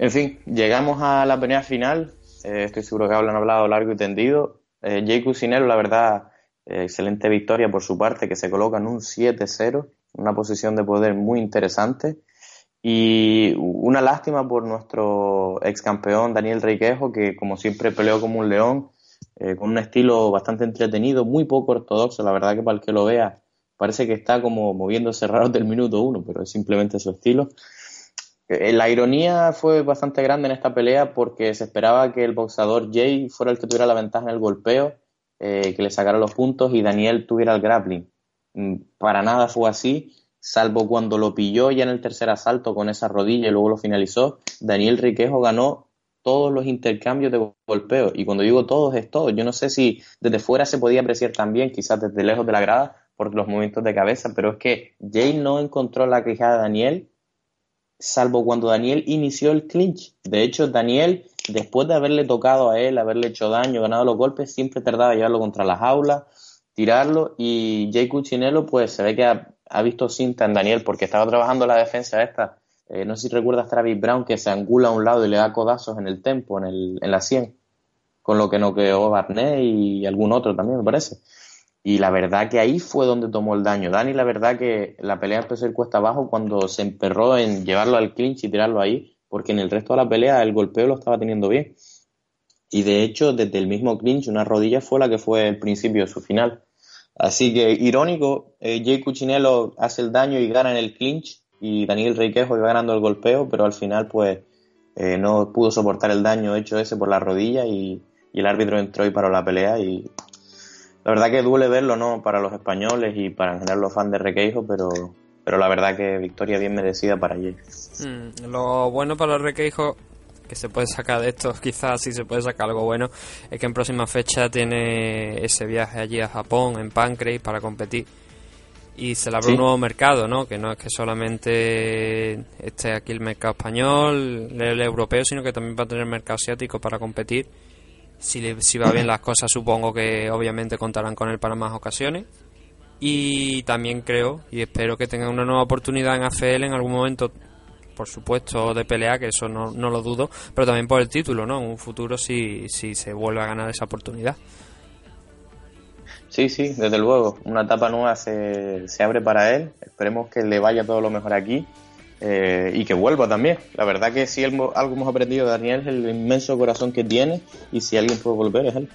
En fin, llegamos a la pelea final, eh, estoy seguro que hablan hablado largo y tendido. Eh, Jay Cusinero, la verdad, eh, excelente victoria por su parte, que se coloca en un 7-0, una posición de poder muy interesante. Y una lástima por nuestro ex campeón Daniel Requejo, que como siempre peleó como un león, con un estilo bastante entretenido, muy poco ortodoxo. La verdad que para el que lo vea, parece que está como moviéndose raro del minuto uno, pero es simplemente su estilo. Eh, la ironía fue bastante grande en esta pelea porque se esperaba que el boxador Jay fuera el que tuviera la ventaja en el golpeo, eh, que le sacara los puntos y Daniel tuviera el grappling. Mm, para nada fue así, salvo cuando lo pilló ya en el tercer asalto con esa rodilla y luego lo finalizó. Daniel Riquejo ganó todos los intercambios de golpeo. Y cuando digo todos, es todo. Yo no sé si desde fuera se podía apreciar también, quizás desde lejos de la grada, por los movimientos de cabeza, pero es que Jay no encontró la quejada de Daniel salvo cuando Daniel inició el clinch. De hecho, Daniel, después de haberle tocado a él, haberle hecho daño, ganado los golpes, siempre tardaba en llevarlo contra la jaula, tirarlo, y Jay Cuchinello, pues se ve que ha, visto cinta en Daniel, porque estaba trabajando la defensa esta. Eh, no sé si recuerdas Travis Brown, que se angula a un lado y le da codazos en el tempo, en, el, en la 100, con lo que no quedó Barnett y algún otro también, me parece. Y la verdad que ahí fue donde tomó el daño. Dani, la verdad que la pelea empezó a ir cuesta abajo cuando se emperró en llevarlo al clinch y tirarlo ahí, porque en el resto de la pelea el golpeo lo estaba teniendo bien. Y de hecho, desde el mismo clinch, una rodilla fue la que fue el principio de su final. Así que irónico, eh, Jay Cuchinello hace el daño y gana en el clinch, y Daniel Reikejo iba ganando el golpeo, pero al final, pues, eh, no pudo soportar el daño hecho ese por la rodilla y, y el árbitro entró y paró la pelea y la verdad que duele verlo, ¿no? Para los españoles y para en general los fans de Requeijo, pero, pero la verdad que victoria bien merecida para allí. Mm, lo bueno para los Requeijo que se puede sacar de esto, quizás sí se puede sacar algo bueno, es que en próxima fecha tiene ese viaje allí a Japón, en Pancrase, para competir. Y se le abre un nuevo mercado, ¿no? Que no es que solamente esté aquí el mercado español, el europeo, sino que también va a tener el mercado asiático para competir si, si va bien las cosas, supongo que obviamente contarán con él para más ocasiones. Y también creo y espero que tenga una nueva oportunidad en AFL en algún momento, por supuesto, de pelea, que eso no, no lo dudo, pero también por el título, ¿no? En un futuro si, si se vuelve a ganar esa oportunidad. Sí, sí, desde luego. Una etapa nueva se, se abre para él. Esperemos que le vaya todo lo mejor aquí eh, y que vuelva también. La verdad que si algo hemos aprendido de Daniel es el inmenso corazón que tiene y si alguien puede volver es él.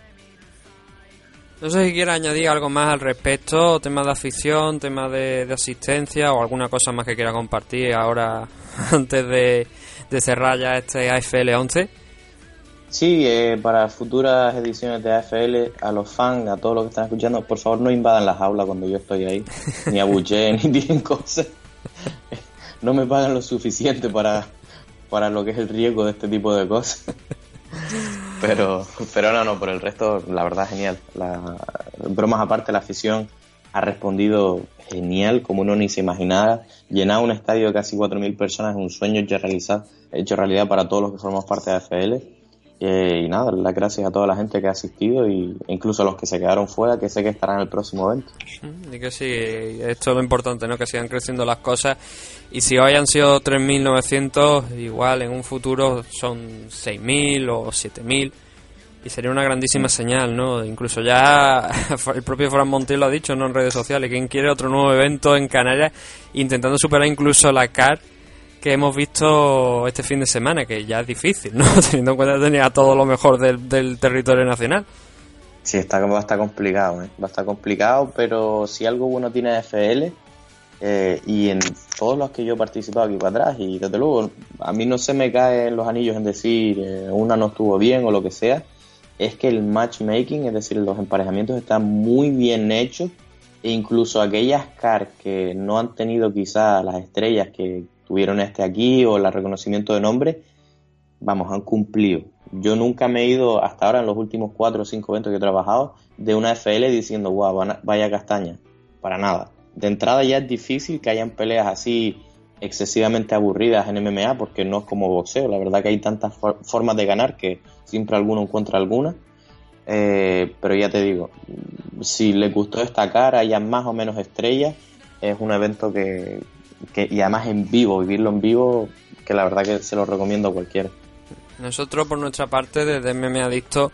No sé si quiere añadir algo más al respecto, tema de afición, tema de, asistencia o alguna cosa más que quiera compartir ahora antes de, cerrar ya este AFL 11. Sí, eh, para futuras ediciones de AFL, a los fans, a todos los que están escuchando, por favor no invadan las aulas cuando yo estoy ahí, ni abucheen, ni digan cosas no me pagan lo suficiente para, para lo que es el riesgo de este tipo de cosas. pero, pero no, no, por el resto, la verdad, genial. La, bromas aparte, la afición ha respondido genial, como uno ni se imaginaba. Llenar un estadio de casi 4.000 personas es un sueño hecho realidad, hecho realidad para todos los que formamos parte de AFL. Eh, y nada, las gracias a toda la gente que ha asistido y incluso a los que se quedaron fuera, que sé que estarán en el próximo evento. Mm, y que sí, esto es lo importante, ¿no? Que sigan creciendo las cosas. Y si hoy han sido 3.900, igual en un futuro son 6.000 o 7.000. Y sería una grandísima señal, ¿no? Incluso ya el propio Fran Montiel lo ha dicho, ¿no? En redes sociales, quien quiere otro nuevo evento en Canarias, intentando superar incluso la CAR que hemos visto este fin de semana, que ya es difícil, ¿no? Teniendo en cuenta que tenía todo lo mejor del, territorio nacional. Sí, está, va a estar complicado, ¿eh? va a estar complicado, pero si algo bueno tiene FL eh, y en todos los que yo he participado aquí para atrás, y desde luego, a mí no se me caen los anillos en decir eh, una no estuvo bien o lo que sea, es que el matchmaking, es decir, los emparejamientos están muy bien hechos, e incluso aquellas cars que no han tenido quizás las estrellas que tuvieron este aquí o el reconocimiento de nombre, vamos, han cumplido. Yo nunca me he ido hasta ahora en los últimos cuatro o cinco eventos que he trabajado de una FL diciendo, wow, vaya castaña. Para nada. De entrada ya es difícil que hayan peleas así excesivamente aburridas en MMA porque no es como boxeo. La verdad que hay tantas formas de ganar que siempre alguno encuentra alguna. Eh, pero ya te digo, si les gustó esta cara, haya más o menos estrellas, es un evento que, que, y además en vivo, vivirlo en vivo, que la verdad que se lo recomiendo a cualquiera. Nosotros, por nuestra parte, desde MMA Adicto,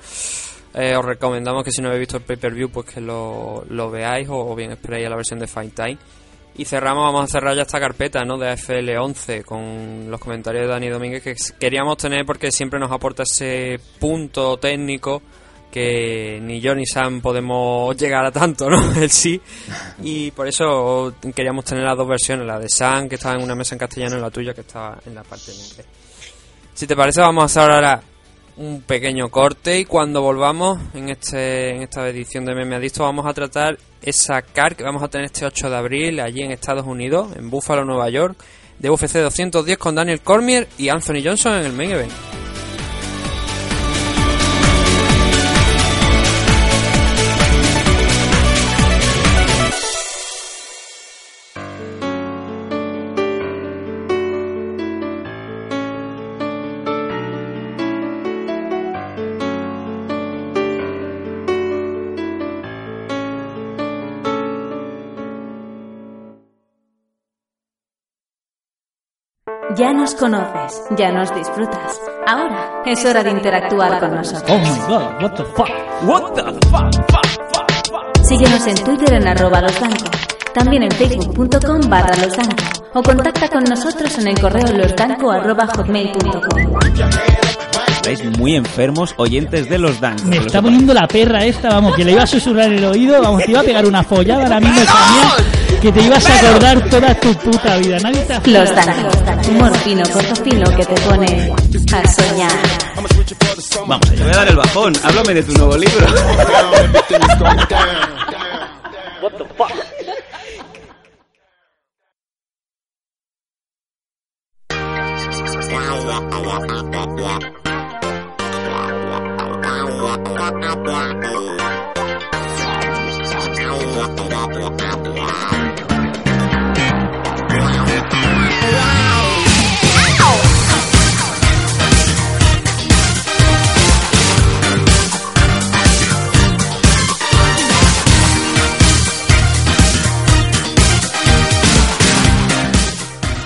eh, os recomendamos que si no habéis visto el pay-per-view, pues que lo, veáis o, bien esperéis a la versión de Fight Time. Y cerramos, vamos a cerrar ya esta carpeta ¿no? de AFL11 con los comentarios de Dani Domínguez que queríamos tener porque siempre nos aporta ese punto técnico que ni yo ni Sam podemos llegar a tanto, ¿no? Él sí. Y por eso queríamos tener las dos versiones, la de Sam que estaba en una mesa en castellano y la tuya que estaba en la parte en inglés. Si te parece, vamos a hacer ahora un pequeño corte y cuando volvamos en este en esta edición de Meme Adicto vamos a tratar esa car que vamos a tener este 8 de abril allí en Estados Unidos, en Buffalo, Nueva York, de UFC 210 con Daniel Cormier y Anthony Johnson en el main event. Ya nos conoces, ya nos disfrutas. Ahora es hora de interactuar con nosotros. Oh my god, what the fuck? What the fuck? Síguenos en Twitter en arroba losdanco, también en facebook.com barra losdanco o contacta con nosotros en el correo losdanco arroba hotmail.com. Estáis muy enfermos oyentes de los Dan. Me está poniendo la perra esta, vamos, que le iba a susurrar el oído, vamos, te iba a pegar una follada ahora mismo que te ibas a acordar toda tu puta vida. Nadie te Los Dan, humor fino, corto fino que te pone a soñar. Vamos, te voy a dar el bajón. Háblame de tu nuevo libro. What the fuck?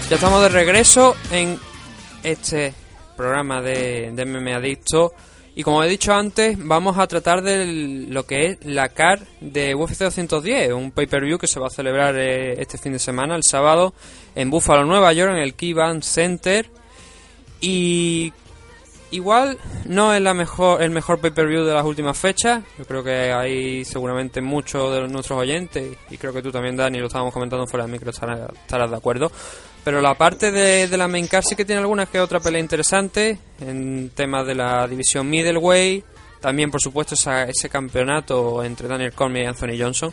Ya estamos de regreso en este programa de, de MMA Adicto. Y como he dicho antes, vamos a tratar de lo que es la CAR de UFC 210, un pay-per-view que se va a celebrar eh, este fin de semana, el sábado, en Buffalo, Nueva York, en el Keybank Center. Y igual no es la mejor, el mejor pay-per-view de las últimas fechas. Yo creo que hay seguramente muchos de nuestros oyentes, y creo que tú también, Dani, lo estábamos comentando fuera del micro, estarás de acuerdo. Pero la parte de, de la main card sí que tiene algunas que otra pelea interesante en temas de la división middleweight. También, por supuesto, ese campeonato entre Daniel Cormier y Anthony Johnson.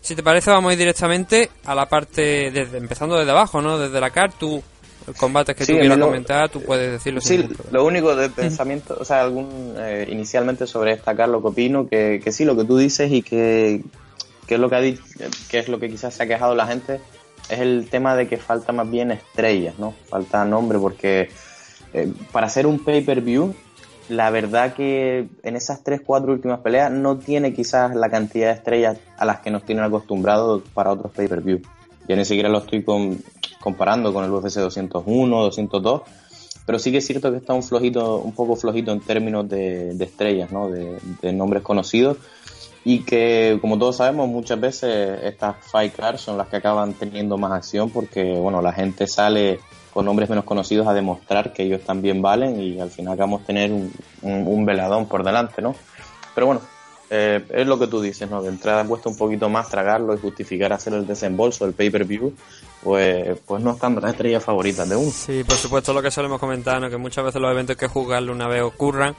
Si te parece, vamos a ir directamente a la parte, desde, empezando desde abajo, ¿no? Desde la card, tú, el combate que Sí, tú quieras lo- comentar, tú puedes decirlo Sí, lo único de pensamiento, o sea, algún eh, inicialmente sobre destacar lo que opino, que, que sí, lo que tú dices y que, que es lo que ha dicho, que es lo que quizás se ha quejado la gente, es el tema de que falta más bien estrellas, ¿no? Falta nombre, porque eh, para hacer un pay-per-view, la verdad que en esas tres, cuatro últimas peleas no tiene quizás la cantidad de estrellas a las que nos tienen acostumbrados para otros pay-per-view. Yo ni siquiera lo estoy comparando con el UFC 201, 202, pero sí que es cierto que está un flojito, un poco flojito en términos de, estrellas, ¿no? De nombres conocidos y que, como todos sabemos, muchas veces estas fight cards son las que acaban teniendo más acción porque, bueno, la gente sale con nombres menos conocidos a demostrar que ellos también valen y al final acabamos tener un, un, veladón por delante, ¿no? Pero bueno, eh, es lo que tú dices, ¿no? De entrada cuesta un poquito más tragarlo y justificar hacer el desembolso, el pay-per-view, pues, pues no están las estrellas favoritas de uno. Sí, por supuesto lo que solemos comentar, que muchas veces los eventos que jugarlo una vez ocurran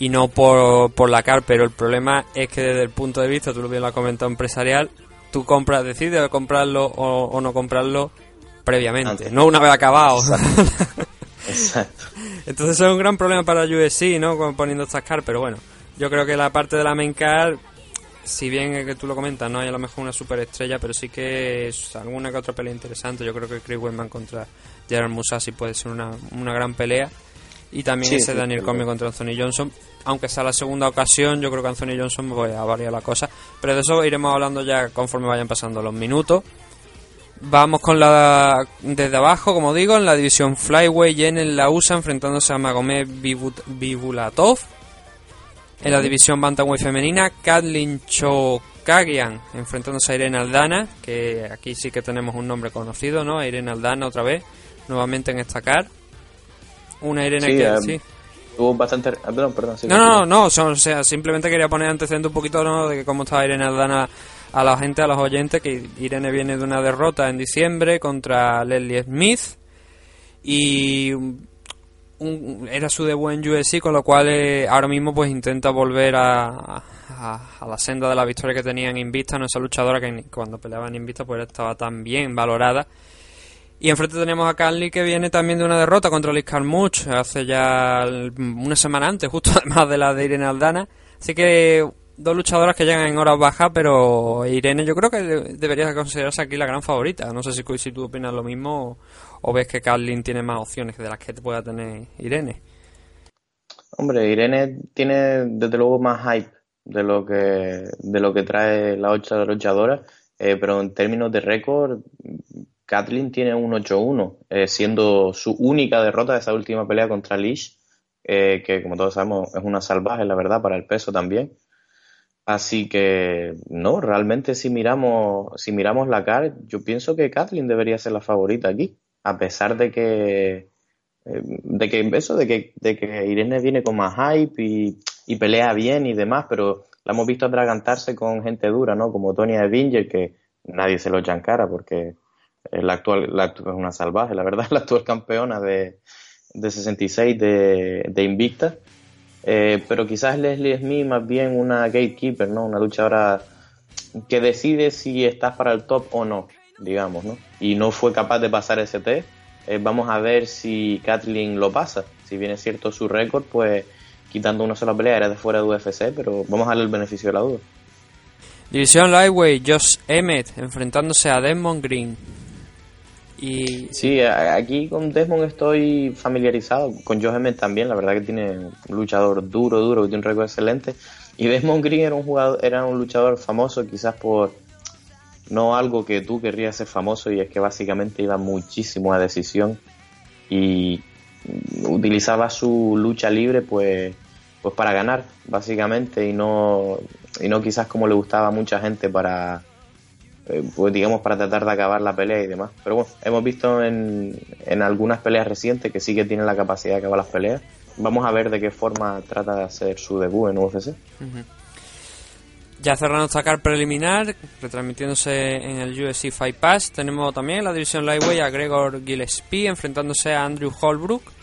y no por, por la car, pero el problema es que desde el punto de vista, tú lo bien lo has comentado empresarial, tú compras, decides comprarlo o, o no comprarlo previamente, Antes. no una vez acabado. Exacto. Entonces es un gran problema para USC, ¿no? Poniendo estas car, pero bueno, yo creo que la parte de la main car, si bien es que tú lo comentas, no hay a lo mejor una superestrella, pero sí que es alguna que otra pelea interesante. Yo creo que Chris Weidman contra Gerard Musasi puede ser una, una gran pelea. Y también Sí, ese sí, Daniel Cormier contra Anthony Johnson. Aunque sea la segunda ocasión, yo creo que Anthony Johnson pues, a variar la cosa. Pero de eso iremos hablando ya conforme vayan pasando los minutos. Vamos con la desde abajo, como digo, en la división Flyway, Yen en la USA enfrentándose a Magomed Bibulatov. En la división Bantamweight femenina, Kathleen Chokagian enfrentándose a Irene Aldana, que aquí sí que tenemos un nombre conocido, ¿no? Irene Aldana otra vez, nuevamente en esta car. Una Irene Sí, que sí. Tuvo bastante... ah, perdón, perdón. sí, No, no, no, son- o sea, simplemente quería poner antecedente un poquito ¿no? de que cómo estaba Irene Aldana a la gente, a los oyentes, que Irene viene de una derrota en diciembre contra Leslie Smith y un- era su debut en UFC, con lo cual eh, ahora mismo pues intenta volver a, a- a la senda de la victoria que tenía en Invista, no esa luchadora que cuando peleaba en Invista pues estaba tan bien valorada. Y enfrente tenemos a Carly que viene también de una derrota contra Liz Carmouche hace ya una semana antes, justo además de la de Irene Aldana. Así que dos luchadoras que llegan en horas bajas, pero Irene yo creo que de- debería considerarse aquí la gran favorita. No sé si, tú opinas lo mismo o, o ves que Carlin tiene más opciones de las que pueda tener Irene. Hombre, Irene tiene desde luego más hype de lo que, de lo que trae la otra luchadora, eh, pero en términos de récord, Kathleen tiene un 8-1, eh, siendo su única derrota de esa última pelea contra Lish, eh, que como todos sabemos es una salvaje, la verdad, para el peso también. Así que, no, realmente si miramos, si miramos la cara, yo pienso que Kathleen debería ser la favorita aquí, a pesar de que eh, de que eso, de que, de que Irene viene con más hype y, pelea bien y demás, pero la hemos visto atragantarse con gente dura, ¿no? Como Tonya Evinger, que nadie se lo echa en cara porque la actual, la una salvaje, la verdad, la actual campeona de, de 66 de, de Invicta. Eh, pero quizás Leslie Smith más bien una gatekeeper, ¿no? Una luchadora que decide si estás para el top o no, digamos, ¿no? Y no fue capaz de pasar ese test. Eh, vamos a ver si Kathleen lo pasa. Si bien es cierto su récord, pues quitando una sola pelea era de fuera de UFC, pero vamos a darle el beneficio de la duda. División Lightweight, Josh Emmett enfrentándose a Desmond Green. Y Sí, aquí con Desmond estoy familiarizado, con Joe Emmett también, la verdad que tiene un luchador duro, duro, que tiene un récord excelente. Y Desmond Green era un jugador, era un luchador famoso quizás por no algo que tú querrías ser famoso y es que básicamente iba muchísimo a decisión y utilizaba su lucha libre pues pues para ganar básicamente y no y no quizás como le gustaba a mucha gente para pues digamos para tratar de acabar la pelea y demás. Pero bueno hemos visto en, en algunas peleas recientes que sí que tiene la capacidad de acabar las peleas. Vamos a ver de qué forma trata de hacer su debut en UFC Ya cerrando esta car preliminar, retransmitiéndose en el UFC Fight Pass, tenemos también en la división Lightweight a Gregor Gillespie enfrentándose a Andrew Holbrook.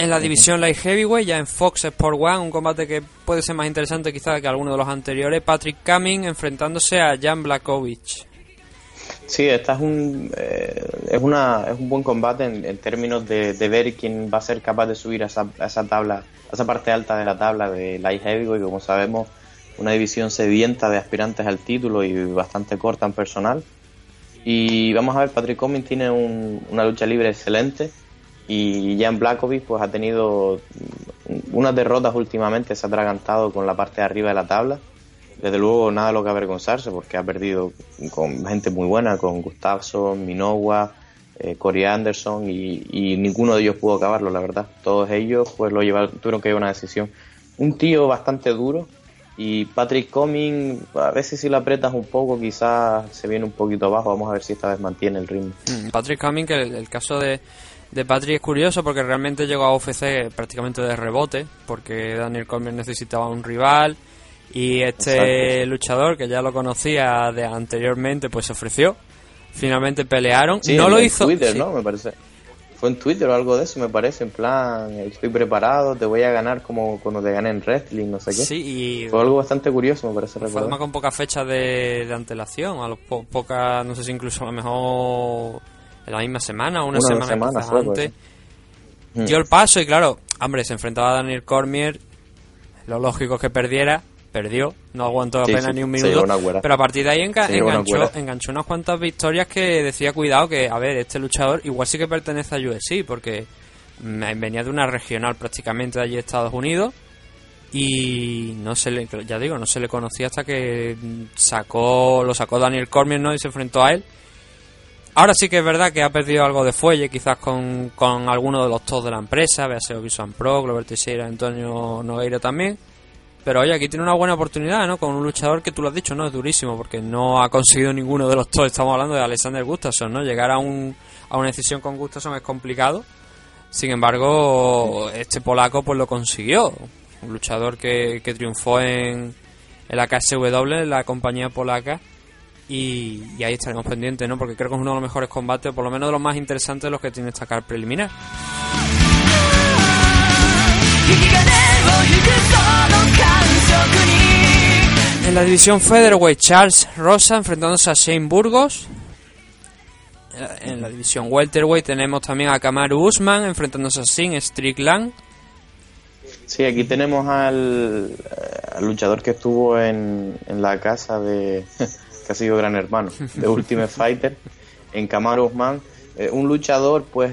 En la división Light Heavyweight, ya en Fox Sport One, un combate que puede ser más interesante quizás que alguno de los anteriores, Patrick Cumming enfrentándose a Jan Blakovic. Sí, esta es un, eh, es una, es un buen combate en, en términos de, de ver quién va a ser capaz de subir a esa, a esa tabla, a esa parte alta de la tabla de Light Heavyweight, como sabemos, una división sedienta de aspirantes al título y bastante corta en personal. Y vamos a ver, Patrick Cummings tiene un- una lucha libre excelente y Jan Blakovic pues ha tenido unas derrotas últimamente, se ha atragantado con la parte de arriba de la tabla. Desde luego nada lo que avergonzarse porque ha perdido con gente muy buena, con Gustafsson, Minowa, eh, Corey Anderson y, y ninguno de ellos pudo acabarlo, la verdad. Todos ellos pues lo llevaron, tuvieron que llevar una decisión. Un tío bastante duro y Patrick Cummings, a veces si lo apretas un poco quizás se viene un poquito abajo, vamos a ver si esta vez mantiene el ritmo. Mm, Patrick Cumming, que el, el caso de, de Patrick es curioso porque realmente llegó a UFC prácticamente de rebote, porque Daniel Cormier necesitaba un rival Y este Exacto. luchador, que ya lo conocía de anteriormente, pues se ofreció. Finalmente pelearon. Sí, no lo en hizo. Twitter, sí. ¿no? Me parece. Fue en Twitter o algo de eso, me parece. En plan, estoy preparado, te voy a ganar como cuando te gané en wrestling, no sé qué. Sí, y Fue algo bastante curioso, me parece recordar. con pocas fechas de, de antelación, a los po- pocas, no sé si incluso a lo mejor la misma semana o una, Una semana, semana quizás fue, pues, antes. Mm. Dio el paso y claro, hombre, se enfrentaba a Daniel Cormier, lo lógico es que perdiera, perdió, no aguantó apenas sí, ni un minuto, pero a partir de ahí enga- una enganchó, enganchó unas cuantas victorias que decía cuidado que, a ver, este luchador igual sí que pertenece a UFC porque mm, venía de una regional prácticamente de allí de Estados Unidos y no se le ya digo no se le conocía hasta que mm, sacó lo sacó Daniel Cormier no y se enfrentó a él ahora sí que es verdad que ha perdido algo de fuelle quizás con, con alguno de los tops de la empresa véase Obisan Pro Glover Teixeira Antonio Nogueira también. Pero oye aquí tiene una buena oportunidad no con un luchador que tú lo has dicho no es durísimo porque no ha conseguido ninguno de los tops estamos hablando de Alexander Gustafsson no llegar a un a una decisión con Gustafsson es complicado. Sin embargo, este polaco pues lo consiguió. Un luchador que, que triunfó en, en la KSW, la compañía polaca. Y, ahí estaremos pendientes, ¿no? Porque creo que es uno de los mejores combates, por lo menos de los más interesantes de los que tiene esta car preliminar. En la división Featherweight, Charles Rosa enfrentándose a Shane Burgos. En la división Welterweight tenemos también a Kamaru Usman enfrentándose a Sin Strickland. Sí, aquí tenemos al, eh, al luchador que estuvo en, en la casa de. Que ha sido gran hermano, de Ultimate Fighter, en Kamaru Usman. Eh, un luchador, pues,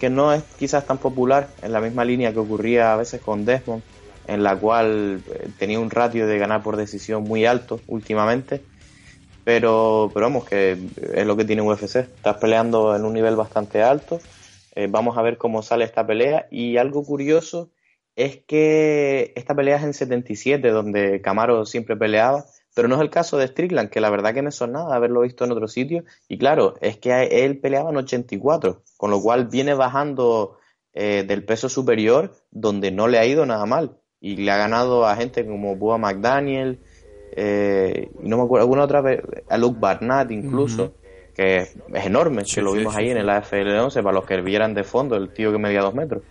que no es quizás tan popular, en la misma línea que ocurría a veces con Desmond, en la cual eh, tenía un ratio de ganar por decisión muy alto últimamente. Pero, pero vamos, que es lo que tiene UFC. Estás peleando en un nivel bastante alto. Eh, vamos a ver cómo sale esta pelea. Y algo curioso es que esta pelea es en 77, donde Camaro siempre peleaba, pero no es el caso de Strickland, que la verdad que me sonaba haberlo visto en otro sitio. Y claro, es que él peleaba en 84, con lo cual viene bajando eh, del peso superior, donde no le ha ido nada mal. Y le ha ganado a gente como Bua McDaniel, eh, y no me acuerdo, alguna otra vez, a Luke Barnett incluso, que es, enorme, Sí, que lo vimos sí, ahí sí. en el AFL11, para los que vieran de fondo, el tío que medía dos metros.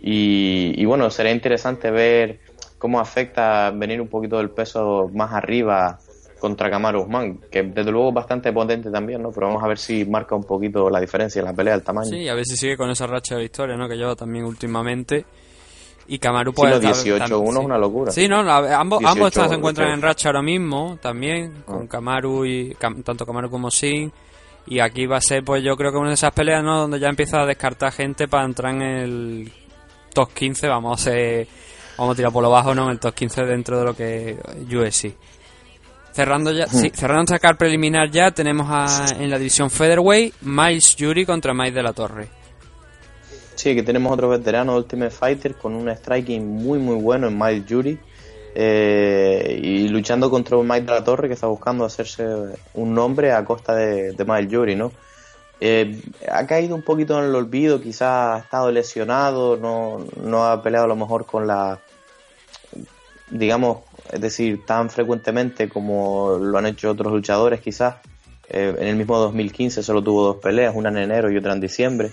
Y, y bueno, será interesante ver cómo afecta venir un poquito del peso más arriba contra Kamaru Usman, que desde luego es bastante potente también, ¿no? Pero vamos a ver si marca un poquito la diferencia en la pelea, el tamaño. Sí, a ver si sigue con esa racha de victoria, ¿no? Que lleva también últimamente. Y Kamaru Sí, pues... los tal- 18-1 tam- es una locura. Sí, no, la- ambos, ambos 18, están- se encuentran sí. en racha ahora mismo, también, Ah. con Kamaru y... Tanto Kamaru como Sin. Y aquí va a ser, pues yo creo que una de esas peleas, ¿no? Donde ya empieza a descartar gente para entrar en el top 15, vamos a ser... Vamos a tirar por lo bajo, ¿no? En el top 15 dentro de lo que UFC. Cerrando ya, sí, cerrando esta car preliminar ya, tenemos a, en la división Featherweight, Miles Jury contra Mike de la Torre. Sí, aquí tenemos otro veterano Ultimate Fighter con un striking muy muy bueno en Miles Jury eh, y luchando contra un Mike de la Torre que está buscando hacerse un nombre a costa de, de Miles Jury, ¿no? Eh, ha caído un poquito en el olvido, quizás ha estado lesionado, no, no ha peleado a lo mejor con la, digamos, es decir, tan frecuentemente como lo han hecho otros luchadores quizás. Eh, en el mismo 2015 solo tuvo dos peleas, una en enero y otra en diciembre.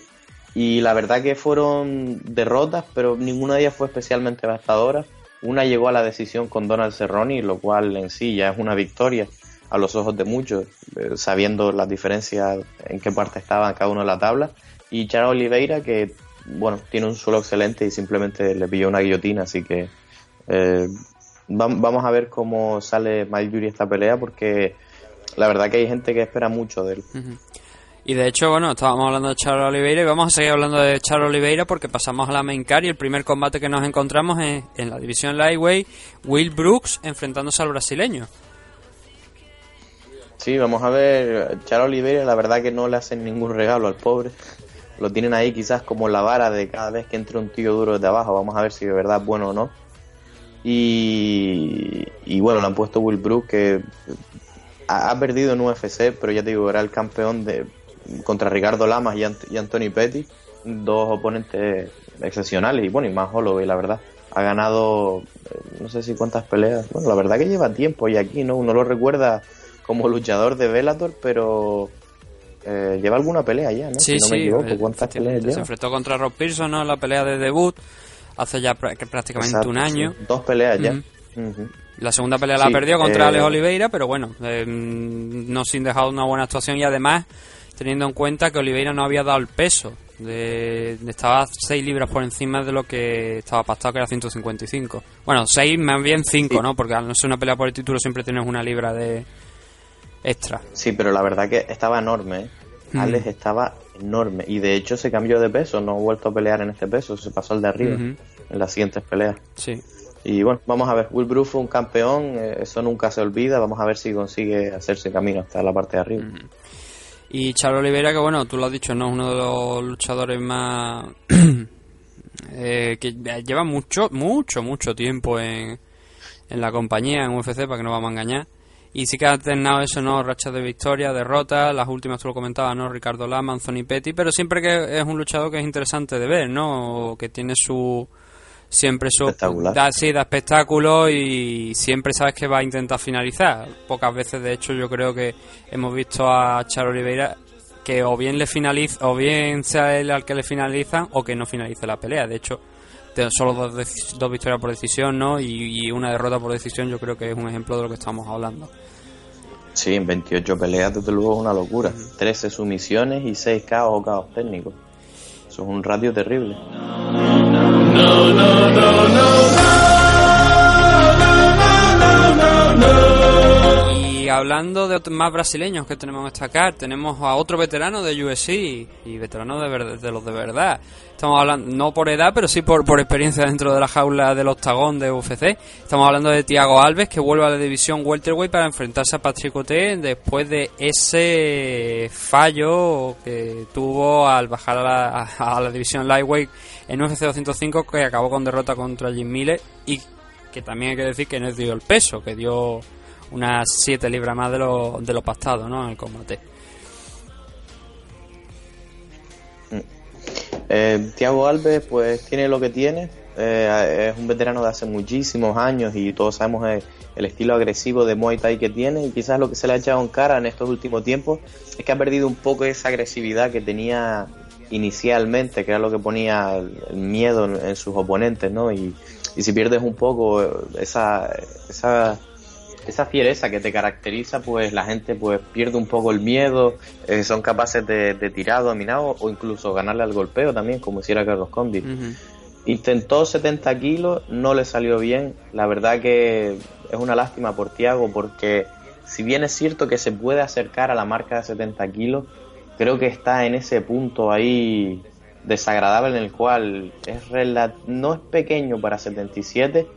Y la verdad que fueron derrotas, pero ninguna de ellas fue especialmente devastadora. Una llegó a la decisión con Donald Cerrone, lo cual en sí ya es una victoria a los ojos de muchos, eh, sabiendo las diferencias en qué parte estaba cada uno de la tabla. Y Charo Oliveira, que bueno, tiene un suelo excelente y simplemente le pilló una guillotina, así que eh, vam- vamos a ver cómo sale Mike Yuri esta pelea, porque la verdad que hay gente que espera mucho de él. Y de hecho, bueno, estábamos hablando de Charles Oliveira y vamos a seguir hablando de Charles Oliveira porque pasamos a la main card y el primer combate que nos encontramos es en la división Lightweight, Will Brooks enfrentándose al brasileño. Sí, vamos a ver, Charo Oliveira, la verdad que no le hacen ningún regalo al pobre. Lo tienen ahí quizás como la vara de cada vez que entre un tío duro desde abajo. Vamos a ver si de verdad es bueno o no. Y, y bueno, le han puesto Will Brooks que ha, perdido en UFC, pero ya te digo, era el campeón de contra Ricardo Lamas y Anthony Petty, dos oponentes excepcionales y bueno, y más Holloway, la verdad. ha ganado eh, no sé si cuántas peleas. Bueno, la verdad que lleva tiempo y aquí, ¿no? Uno lo recuerda como luchador de Bellator, pero eh, lleva alguna pelea ya, ¿no? Sí, si no sí, me equivoco, ¿cuántas peleas efectivamente. Se enfrentó contra Rob Pearson ¿no? la pelea de debut hace ya pr- prácticamente Exacto, un año. sí. Dos peleas ya. La segunda pelea la Sí, perdió contra eh, Alex Oliveira, pero bueno, eh, no sin dejar una buena actuación y además teniendo en cuenta que Oliveira no había dado el peso. De, de- estaba 6 libras por encima de lo que estaba pactado, que era 155. Bueno, 6 más bien 5, Sí. ¿no? Porque al no ser una pelea por el título siempre tienes una libra de extra. Sí, pero la verdad que estaba enorme, ¿eh? Mm. Alex estaba enorme y de hecho se cambió de peso, no ha vuelto a pelear en este peso, se pasó al de arriba en las siguientes peleas. Sí. Y bueno, vamos a ver, Will Bruce fue un campeón, eh, eso nunca se olvida, vamos a ver si consigue hacerse camino hasta la parte de arriba. Y Charles Oliveira, que bueno, tú lo has dicho, no es uno de los luchadores más. eh, que lleva mucho, mucho, mucho tiempo en, en la compañía, en UFC, para que no vamos a engañar. Y sí que ha alternado eso, ¿no? Rachas de victoria, derrotas, las últimas tú lo comentabas, ¿no? Ricardo Lama, Anthony Petty, pero siempre que es un luchador que es interesante de ver, ¿no? Que tiene su. Siempre su. Espectacular. Da, sí, da espectáculo y siempre sabes que va a intentar finalizar. Pocas veces, de hecho, yo creo que hemos visto a Charo Oliveira que o bien le finaliza, o bien sea él al que le finalizan o que no finalice la pelea. De hecho, solo dos, dos victorias por decisión, ¿no? Y, y una derrota por decisión, yo creo que es un ejemplo de lo que estamos hablando. Sí, en 28 peleas desde luego es una locura. 13 sumisiones y 6 KO o KO técnicos. Eso es un ratio terrible. Hablando de más brasileños que tenemos que destacar, tenemos a otro veterano de UFC y veterano de, ver- de los de verdad. Estamos hablando, no por edad, pero sí por, por experiencia dentro de la jaula del octagón de UFC. Estamos hablando de Tiago Alves, que vuelve a la división welterweight para enfrentarse a Patrick Oté después de ese fallo que tuvo al bajar a la, a la división lightweight en UFC 205, que acabó con derrota contra Jim Miller y que también hay que decir que no dio el peso, que dio unas 7 libras más de lo, de lo ¿no? en el combate. Eh, Tiago Alves, pues tiene lo que tiene. Eh, es un veterano de hace muchísimos años y todos sabemos el, estilo agresivo de Muay Thai que tiene. Y quizás lo que se le ha echado en cara en estos últimos tiempos es que ha perdido un poco esa agresividad que tenía inicialmente, que era lo que ponía el, miedo en, sus oponentes, ¿no? Y, y si pierdes un poco esa esa fiereza que te caracteriza, pues la gente pues pierde un poco el miedo, eh, son capaces de, de tirar dominado o incluso ganarle al golpeo también, como hiciera Carlos Condit. Ujú. Intentó 70 kilos, no le salió bien. La verdad que es una lástima por Tiago porque si bien es cierto que se puede acercar a la marca de 70 kilos, creo que está en ese punto ahí desagradable en el cual es no es pequeño para 77,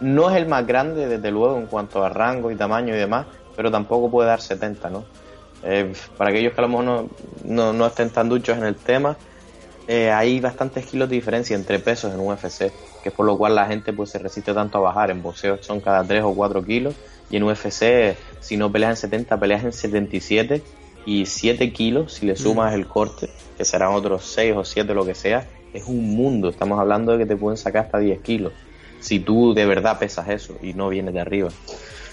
no es el más grande desde luego en cuanto a rango y tamaño y demás, pero tampoco puede dar 70, ¿no? Eh, para aquellos que a lo mejor no, no, no estén tan duchos en el tema, eh, hay bastantes kilos de diferencia entre pesos en UFC, que es por lo cual la gente pues se resiste tanto a bajar. En boxeo son cada 3 o 4 kilos y en UFC si no peleas en 70 peleas en 77 y 7 kilos si le sumas el corte, que serán otros 6 o 7 lo que sea, es un mundo. Estamos hablando de que te pueden sacar hasta 10 kilos si tú de verdad pesas eso y no vienes de arriba.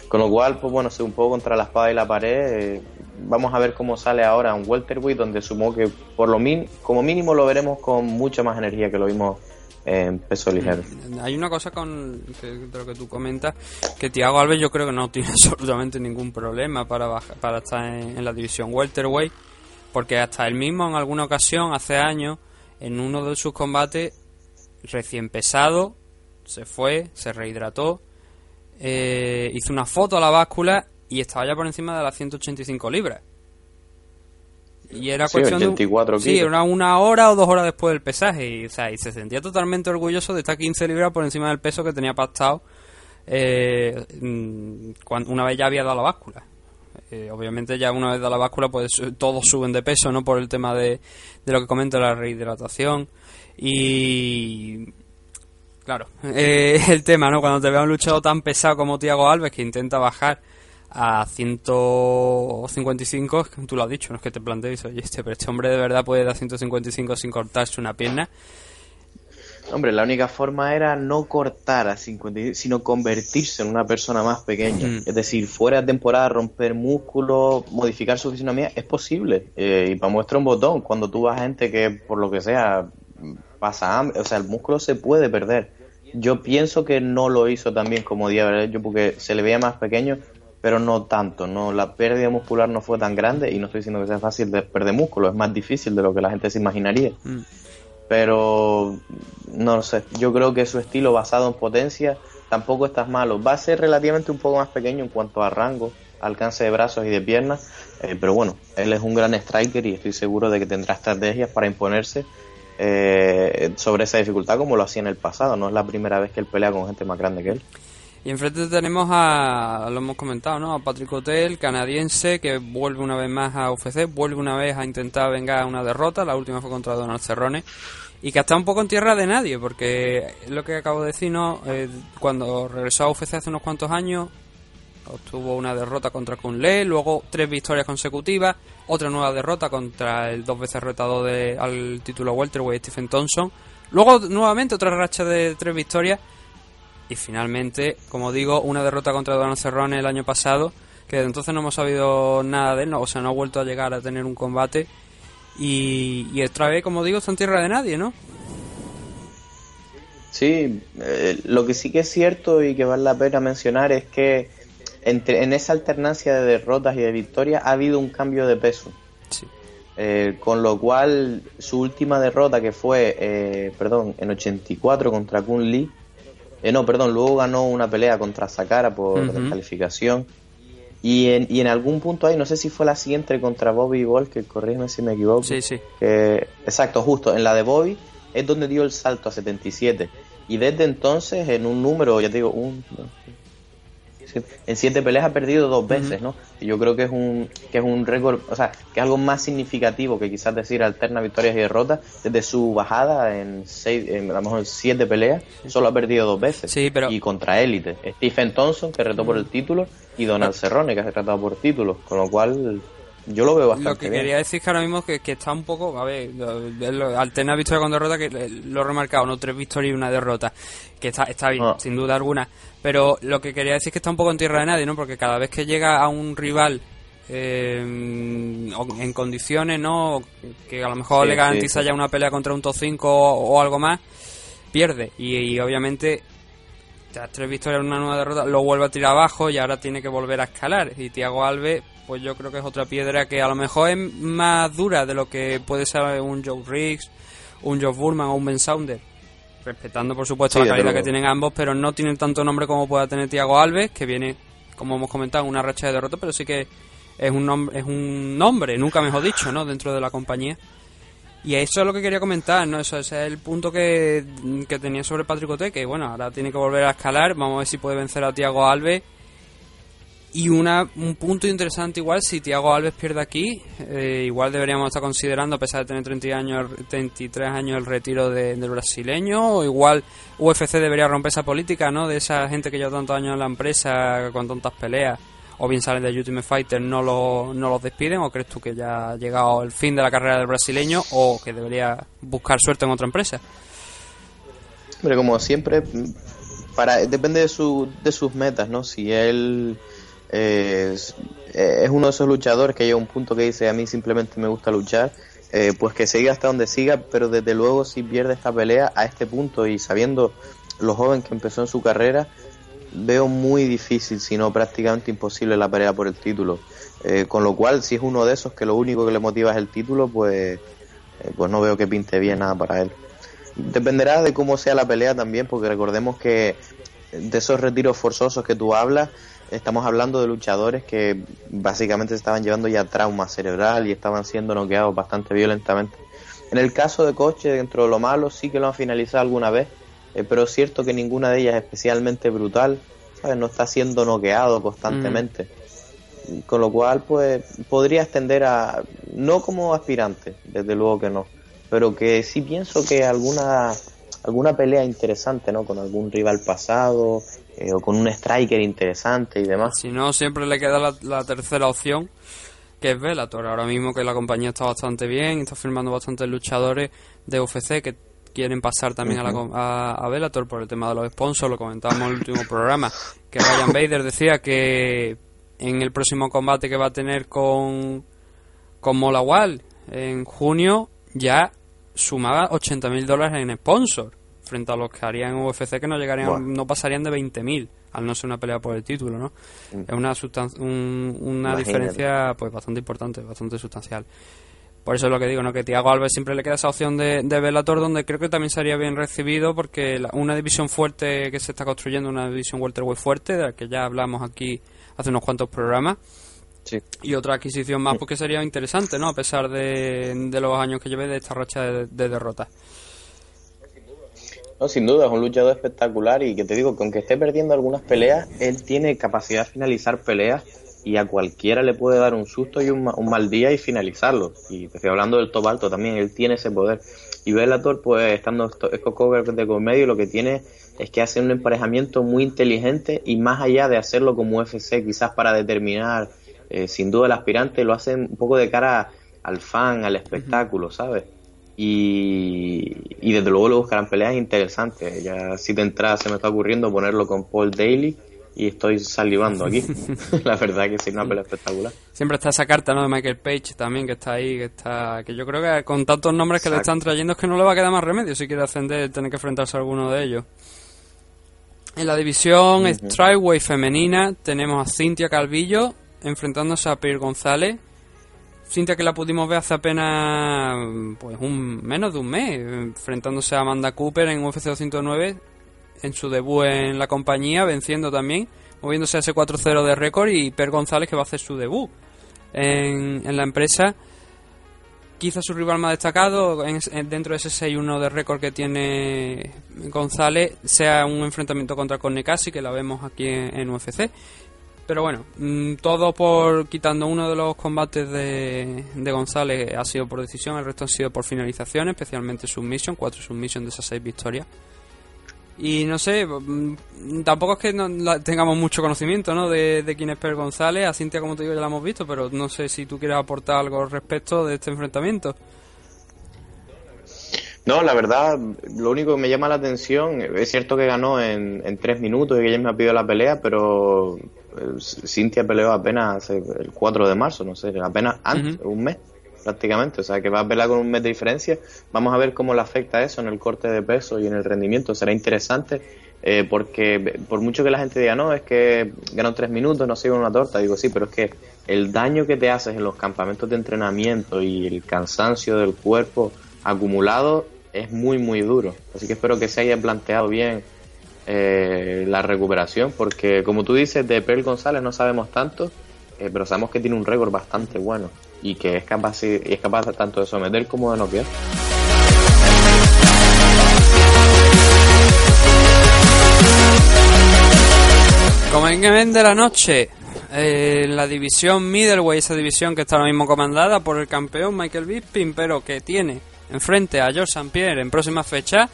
Con lo cual, pues bueno, soy un poco contra la espada y la pared. eh, vamos a ver cómo sale ahora un welterweight donde sumo que por lo min como mínimo lo veremos con mucha más energía que lo vimos en peso ligero. Hay una cosa con que, lo que tú comentas, que Tiago Alves yo creo que no tiene absolutamente ningún problema para para estar en, en la división welterweight, porque hasta él mismo en alguna ocasión, hace años, en uno de sus combates, recién pesado, se fue, se rehidrató, eh, hizo una foto a la báscula y estaba ya por encima de las 185 libras. Y era Sí, cuestión de un- 84 Sí, kilos. era una hora o dos horas después del pesaje. Y, o sea, y se sentía totalmente orgulloso de estar 15 libras por encima del peso que tenía pactado eh, mm, cuan- una vez ya había dado la báscula. Eh, obviamente ya una vez dado la báscula pues su- todos suben de peso, ¿no? Por el tema de, de lo que comento, la rehidratación. Y... Claro, eh, el tema, ¿no? Cuando te vea un luchador tan pesado como Tiago Alves que intenta bajar a 155, es que tú lo has dicho, no es que te plantees, oye, este, pero este hombre de verdad puede dar 155 sin cortarse una pierna. Hombre, la única forma era no cortar a 50, sino convertirse en una persona más pequeña. Mm. Es decir, fuera de temporada, romper músculos, modificar su fisionomía, es posible. Eh, y para muestra un botón, cuando tú vas a gente que, por lo que sea, pasa hambre, o sea, el músculo se puede perder. Yo pienso que no lo hizo tan bien como haber hecho porque se le veía más pequeño, pero no tanto. no La pérdida muscular no fue tan grande y no estoy diciendo que sea fácil de perder músculo, es más difícil de lo que la gente se imaginaría. Mm. Pero no lo sé, yo creo que su estilo basado en potencia tampoco está malo. Va a ser relativamente un poco más pequeño en cuanto a rango, alcance de brazos y de piernas, eh, pero bueno, él es un gran striker y estoy seguro de que tendrá estrategias para imponerse eh, sobre esa dificultad como lo hacía en el pasado. No es la primera vez que él pelea con gente más grande que él. Y enfrente tenemos a, lo hemos comentado, ¿no? A Patrick Hotel, canadiense, que vuelve una vez más a UFC, vuelve una vez a intentar vengar una derrota, la última fue contra Donald Cerrone, y que está un poco en tierra de nadie, porque lo que acabo de decir, ¿no? Eh, cuando regresó a UFC hace unos cuantos años, obtuvo una derrota contra Kunle, luego tres victorias consecutivas, otra nueva derrota contra el dos veces retado de, al título welterweight Stephen Thompson, luego nuevamente otra racha de tres victorias, y finalmente, como digo, una derrota contra Donald Cerrone el año pasado, que desde entonces no hemos sabido nada de él, no, o sea, no ha vuelto a llegar a tener un combate. Y, y otra vez, como digo, está en tierra de nadie, ¿no? Sí, eh, lo que sí que es cierto y que vale la pena mencionar es que entre, en esa alternancia de derrotas y de victorias ha habido un cambio de peso. Sí. Eh, con lo cual, su última derrota, que fue, eh, perdón, en 84 contra Kun Lee, eh, no, perdón, luego ganó una pelea contra Sakara por descalificación. Y en, y en algún punto ahí, no sé si fue la siguiente contra Bobby Volker, corrígeme si me equivoco. Sí, sí. que- exacto, justo, en la de Bobby es donde dio el salto a 77. Y desde entonces, en un número, ya te digo, un, en siete peleas ha perdido dos veces, ¿no? Y yo creo que es un que es un récord, o sea, que es algo más significativo que quizás decir alterna victorias y derrotas. Desde su bajada en seis, en, a lo mejor en siete peleas, solo ha perdido dos veces. Sí, pero- Y contra élite. Stephen Thompson, que retó por el título, y Donald Cerrone, que ha retado por título. Con lo cual, yo lo veo bastante Lo que bien. quería decir que ahora mismo que, que está un poco, a ver, lo- alterna victoria con derrota, que eh, lo he remarcado, no tres victorias y una derrota, que está, está bien, Ah. sin duda alguna. Pero lo que quería decir es que está un poco en tierra de nadie, ¿no? Porque cada vez que llega a un rival eh, en condiciones, ¿no? Que a lo mejor Sí, le sí, garantiza sí. ya una pelea contra un top 5 o, o algo más, pierde. Y, y obviamente tras tres victorias y una nueva derrota, lo vuelve a tirar abajo y ahora tiene que volver a escalar. Y Tiago Alves, pues yo creo que es otra piedra que a lo mejor es más dura de lo que puede ser un Joe Riggs, un Joe Burman o un Ben Saunders. Respetando, por supuesto, Sí, la calidad que tienen ambos, pero no tienen tanto nombre como pueda tener Tiago Alves, que viene, como hemos comentado, en una racha de derrota, pero sí que es un nombre, es un nombre, nunca mejor dicho, ¿no? Dentro de la compañía. Y eso es lo que quería comentar, ¿no? Eso, ese es el punto que, que tenía sobre Patrick Ote, que bueno, ahora tiene que volver a escalar, vamos a ver si puede vencer a Tiago Alves. Y una, un punto interesante igual, si Tiago Alves pierde aquí, eh, igual deberíamos estar considerando, a pesar de tener 30 años, 33 años, el retiro de- del brasileño, o igual UFC debería romper esa política, ¿no? De esa gente que lleva tantos años en la empresa, con tantas peleas, o bien salen de Ultimate Fighter, no, lo, no los despiden, o crees tú que ya ha llegado el fin de la carrera del brasileño, o que debería buscar suerte en otra empresa? Hombre, como siempre, para depende de, su, de sus metas, ¿no? Si él eh, es, uno de esos luchadores que llega a un punto que dice a mí simplemente me gusta luchar, eh, pues que siga hasta donde siga, pero desde luego si pierde esta pelea a este punto y sabiendo lo joven que empezó en su carrera, veo muy difícil, si no prácticamente imposible la pelea por el título. Eh, con lo cual, si es uno de esos que lo único que le motiva es el título, pues, eh, pues no veo que pinte bien nada para él. Dependerá de cómo sea la pelea también, porque recordemos que de esos retiros forzosos que tú hablas, estamos hablando de luchadores que básicamente se estaban llevando ya trauma cerebral y estaban siendo noqueados bastante violentamente. En el caso de Coche, dentro de lo malo, sí que lo han finalizado alguna vez, eh, pero es cierto que ninguna de ellas es especialmente brutal, ¿sabes? No está siendo noqueado constantemente. Con lo cual, pues, podría extender a. No como aspirante, desde luego que no. Pero que sí pienso que alguna alguna pelea interesante, ¿no? Con algún rival pasado, eh, o con un striker interesante y demás. Si no, siempre le queda la, la tercera opción, que es Bellator. Ahora mismo que la compañía está bastante bien, está firmando bastantes luchadores de UFC que, quieren pasar también a, la, a, a Bellator por el tema de los sponsors, lo comentábamos en el último programa, que Ryan Bader decía que en el próximo combate que va a tener con, con Molawal en junio ya sumaba 80 mil dólares en sponsor frente a los que harían UFC que no llegarían no pasarían de 20 mil al no ser una pelea por el título no es una un- una Imagínate. diferencia pues bastante importante bastante sustancial por eso es lo que digo, ¿no? Que Thiago Alves siempre le queda esa opción de, de Bellator donde creo que también sería bien recibido porque la- una división fuerte que se está construyendo, una división welterweight fuerte, de la que ya hablamos aquí hace unos cuantos programas, Sí. y otra adquisición más porque sería interesante, ¿no? A pesar de, de los años que lleve de esta racha de, de derrotas. No, sin duda, es un luchador espectacular y que te digo que aunque esté perdiendo algunas peleas, él tiene capacidad de finalizar peleas y a cualquiera le puede dar un susto y un, un mal día y finalizarlo. Y te estoy hablando del top alto también, él tiene ese poder. Y Bellator, pues estando covers de comedia, lo que tiene es que hace un emparejamiento muy inteligente y más allá de hacerlo como UFC, quizás para determinar eh, sin duda el aspirante, lo hace un poco de cara al fan, al espectáculo, ¿sabes? Y, y desde luego le buscarán peleas interesantes. Ya si de entrada se me está ocurriendo ponerlo con Paul Daly y estoy salivando aquí. La verdad que sí, una pelea espectacular. Siempre está esa carta, ¿no? De Michael Page también, que está ahí, que está... Que yo creo que con tantos nombres que le están trayendo es que no le va a quedar más remedio si quiere ascender, tener que enfrentarse a alguno de ellos. En la división Strikeway femenina tenemos a Cintia Calvillo enfrentándose a Pierre González. Cintia que la pudimos ver hace apenas pues un menos de un mes, enfrentándose a Amanda Cooper en UFC 209 en su debut en la compañía, venciendo también, moviéndose a ese 4-0 de récord y Per González que va a hacer su debut en, en la empresa. Quizá su rival más destacado en- en- dentro de ese 6-1 de récord que tiene González sea un enfrentamiento contra Cornecasi, que la vemos aquí en, en UFC. Pero bueno, mm, todo por quitando uno de los combates de, de González ha sido por decisión, el resto han sido por finalización, especialmente submission, cuatro submission de esas seis victorias. Y no sé, mm, tampoco es que no la- tengamos mucho conocimiento ¿no? de, de quién es Per González. A Cintia, como te digo, ya la hemos visto, pero no sé si tú quieres aportar algo al respecto de este enfrentamiento. No, la verdad, lo único que me llama la atención, es cierto que ganó en, en tres minutos y que ella me ha pedido la pelea, pero eh, Cintia peleó apenas el 4 de marzo, no sé, apenas antes, un mes prácticamente, o sea que va a pelear con un mes de diferencia. Vamos a ver cómo le afecta eso en el corte de peso y en el rendimiento, será interesante. eh, porque por mucho que la gente diga, no, es que ganó tres minutos, no sigue una torta, digo, sí, pero es que el daño que te haces en los campamentos de entrenamiento y el cansancio del cuerpo acumulado es muy, muy duro. Así que espero que se haya planteado bien eh, la recuperación, porque como tú dices, de Pearl González no sabemos tanto, eh, pero sabemos que tiene un récord bastante bueno y que es capaz, es capaz tanto de someter como de noquear. Como en de la noche, eh, la división middleweight, esa división que está ahora mismo comandada por el campeón Michael Bisping, pero que tiene enfrente a George St. Pierre en próxima fecha.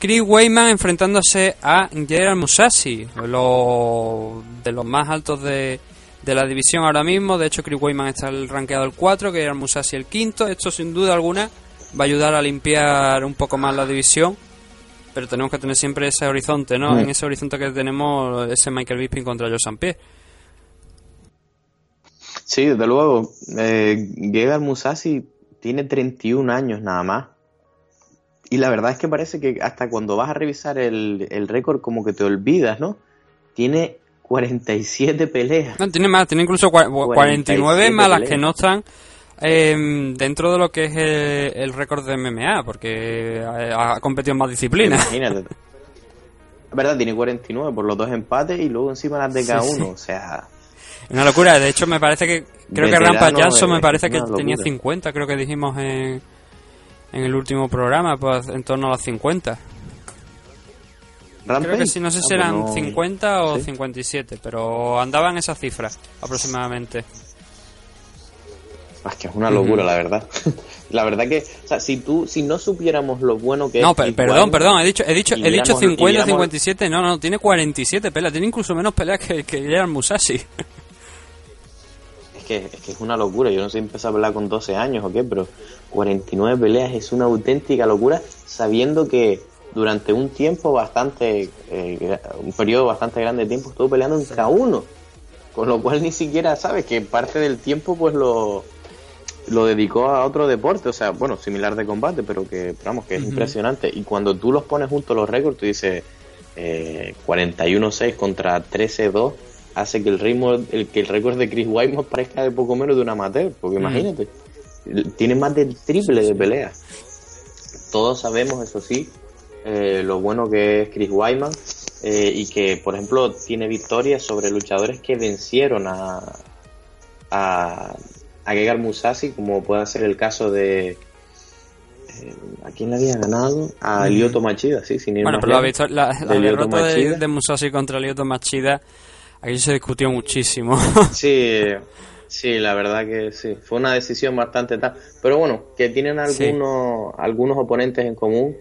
Chris Weyman enfrentándose a Gerald Musashi, lo, de los más altos de, de la división ahora mismo. De hecho, Chris Weyman está el rankeado el 4, Gerald Musashi el quinto. Esto, sin duda alguna, va a ayudar a limpiar un poco más la división. Pero tenemos que tener siempre ese horizonte, ¿no? En ese horizonte que tenemos, ese Michael Bisping contra St. Pierre. Sí, desde luego. Eh, Gegard Musashi tiene 31 años nada más. Y la verdad es que parece que hasta cuando vas a revisar el, el récord como que te olvidas, ¿no? Tiene 47 peleas. No, tiene más, tiene incluso cua- 49 47 más las que no están eh, dentro de lo que es el, el récord de MMA, porque ha, ha competido en más disciplinas. Imagínate. La verdad, tiene 49 por los dos empates y luego encima las de cada sí. uno. O sea, Una locura, de hecho me parece que, creo que Rampa Jackson eh, me parece que locura. tenía 50, creo que dijimos en, en el último programa, pues en torno a las 50. Creo Rampage. que sí, no sé Ah, si pues eran no- 50 o ¿Sí? 57, pero andaban esas cifras aproximadamente. Ah, Es que es una locura, la verdad. la verdad que, o sea, si tú, si no supiéramos lo bueno que No, es. Chris perdón, perdón, he dicho, he dicho, he dicho viéramos- y 50, viéramos- 57, no, no, tiene 47 peleas, tiene incluso menos peleas que, que Musashi. Es que, es que es una locura. Yo no sé si empezó a pelear con 12 años o qué, pero 49 peleas es una auténtica locura, sabiendo que durante un tiempo bastante, eh, un periodo bastante grande de tiempo estuvo peleando en cada uno. Con lo cual ni siquiera sabes que parte del tiempo pues lo, lo dedicó a otro deporte, o sea, bueno, similar de combate, pero que, vamos, que es impresionante. Y cuando tú los pones juntos los récords, tú dices eh, 41-6 contra 13-2, hace que el ritmo, el, que el récord de Chris Weidman parezca de poco menos de un amateur, porque imagínate, tiene más del triple de peleas. Todos sabemos, eso sí, eh, lo bueno que es Chris Weidman eh, y que, por ejemplo, tiene victorias sobre luchadores que vencieron a, a, a Musashi, como puede ser el caso de. Eh, ¿A quién le había ganado? A Lyoto Machida, sí, sin ir Bueno, más pero lejos. la, la De derrota de, de Musashi contra Lyoto Machida, aquí se discutió muchísimo. Sí, sí, la verdad que sí. Fue una decisión bastante tal. Pero bueno, que tienen Sí. algunos, algunos oponentes en común.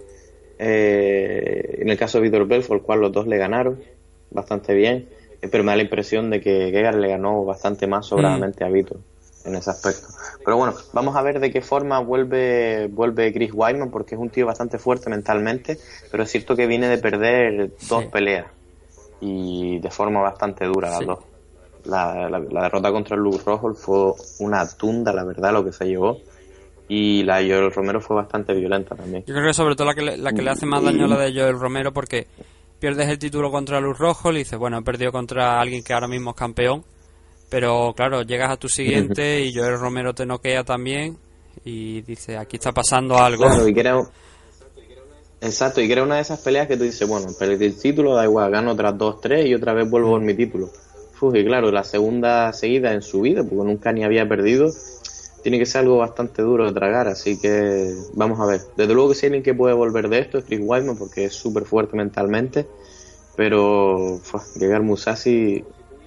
Eh, en el caso de Víctor Belfort, el cual los dos le ganaron bastante bien. Eh, pero me da la impresión de que Gegard le ganó bastante más sobradamente a Víctor en ese aspecto. Pero bueno, vamos a ver de qué forma vuelve, vuelve Chris Weidman, porque es un tío bastante fuerte mentalmente, pero es cierto que viene de perder dos Sí. peleas y de forma bastante dura las Sí. dos. La, la- la derrota contra Luke Rojo fue una tunda, la verdad, lo que se llevó. Y la de Joel Romero fue bastante violenta también. Yo creo que sobre todo la que le, la que le hace más daño a la de Joel Romero porque pierdes el título contra Luz Rojo, le dices, bueno, he perdido contra alguien que ahora mismo es campeón, pero claro, llegas a tu siguiente y Joel Romero te noquea también y dice, aquí está pasando algo. Claro, y que era Exacto, y que era una de esas peleas que tú dices, bueno, perdí el título, da igual, gano otras dos, tres y otra vez vuelvo por mi título. Uf, y claro, la segunda seguida en su vida, porque nunca ni había perdido, tiene que ser algo bastante duro de tragar, así que vamos a ver. Desde luego que si hay alguien que puede volver de esto es Chris Weidman, porque es súper fuerte mentalmente, pero fue, llegar Musashi...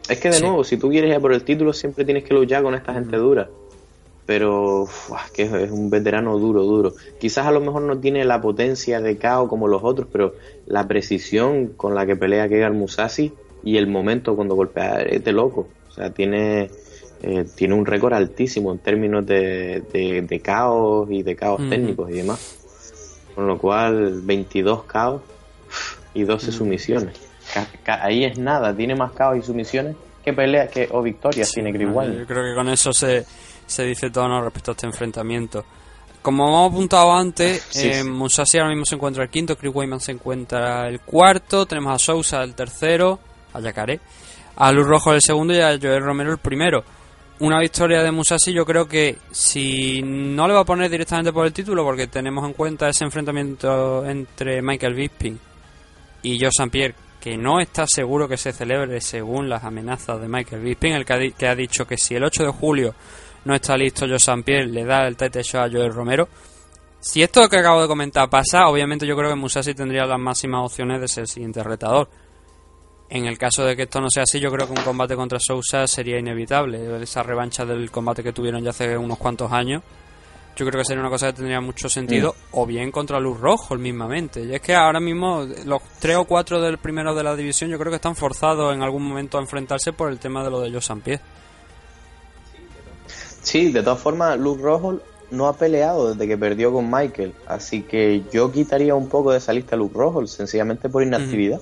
Es que de Sí. nuevo, si tú quieres ir a por el título, siempre tienes que luchar con esta gente dura pero que es un veterano duro, duro. Quizás a lo mejor no tiene la potencia de KO como los otros, pero la precisión con la que pelea Gegard Musashi y el momento cuando golpea es de loco. O sea, tiene, eh, tiene un récord altísimo en términos de, de, de KO y de KO Ujú. técnicos y demás. Con lo cual, 22 KO y 12 sumisiones. Ca- ca- Ahí es nada, tiene más KO y sumisiones que peleas que, o victorias tiene Chris Yo creo que con eso se, se dice todo ¿no? respecto a este enfrentamiento. Como hemos apuntado antes, Sí, eh, sí. Musashi ahora mismo se encuentra el quinto, Chris Weidman se encuentra el cuarto, tenemos a Sousa el tercero, a Yacaré, a Luz Rojo el segundo y a Joel Romero el primero. Una victoria de Musashi yo creo que si no le va a poner directamente por el título, porque tenemos en cuenta ese enfrentamiento entre Michael Bisping y Joe St. Pierre, que no está seguro que se celebre según las amenazas de Michael Bisping, el que ha, que ha dicho que si el 8 de julio no está listo Joe St. Le da el title shot a Joel Romero. Si esto que acabo de comentar pasa, obviamente yo creo que Musashi tendría las máximas opciones de ser el siguiente retador. En el caso de que esto no sea así, yo creo que un combate contra Sousa sería inevitable. Esa revancha del combate que tuvieron ya hace unos cuantos años. Yo creo que sería una cosa que tendría mucho sentido. O bien contra Luz Rojo, mismamente. Y es que ahora mismo los tres o cuatro del primero de la división yo creo que están forzados en algún momento a enfrentarse por el tema de lo de Joe St. Pierre. Sí, de todas formas, Luke Rojo no ha peleado desde que perdió con Michael, así que yo quitaría un poco de esa lista a Luke Rojo, sencillamente por inactividad.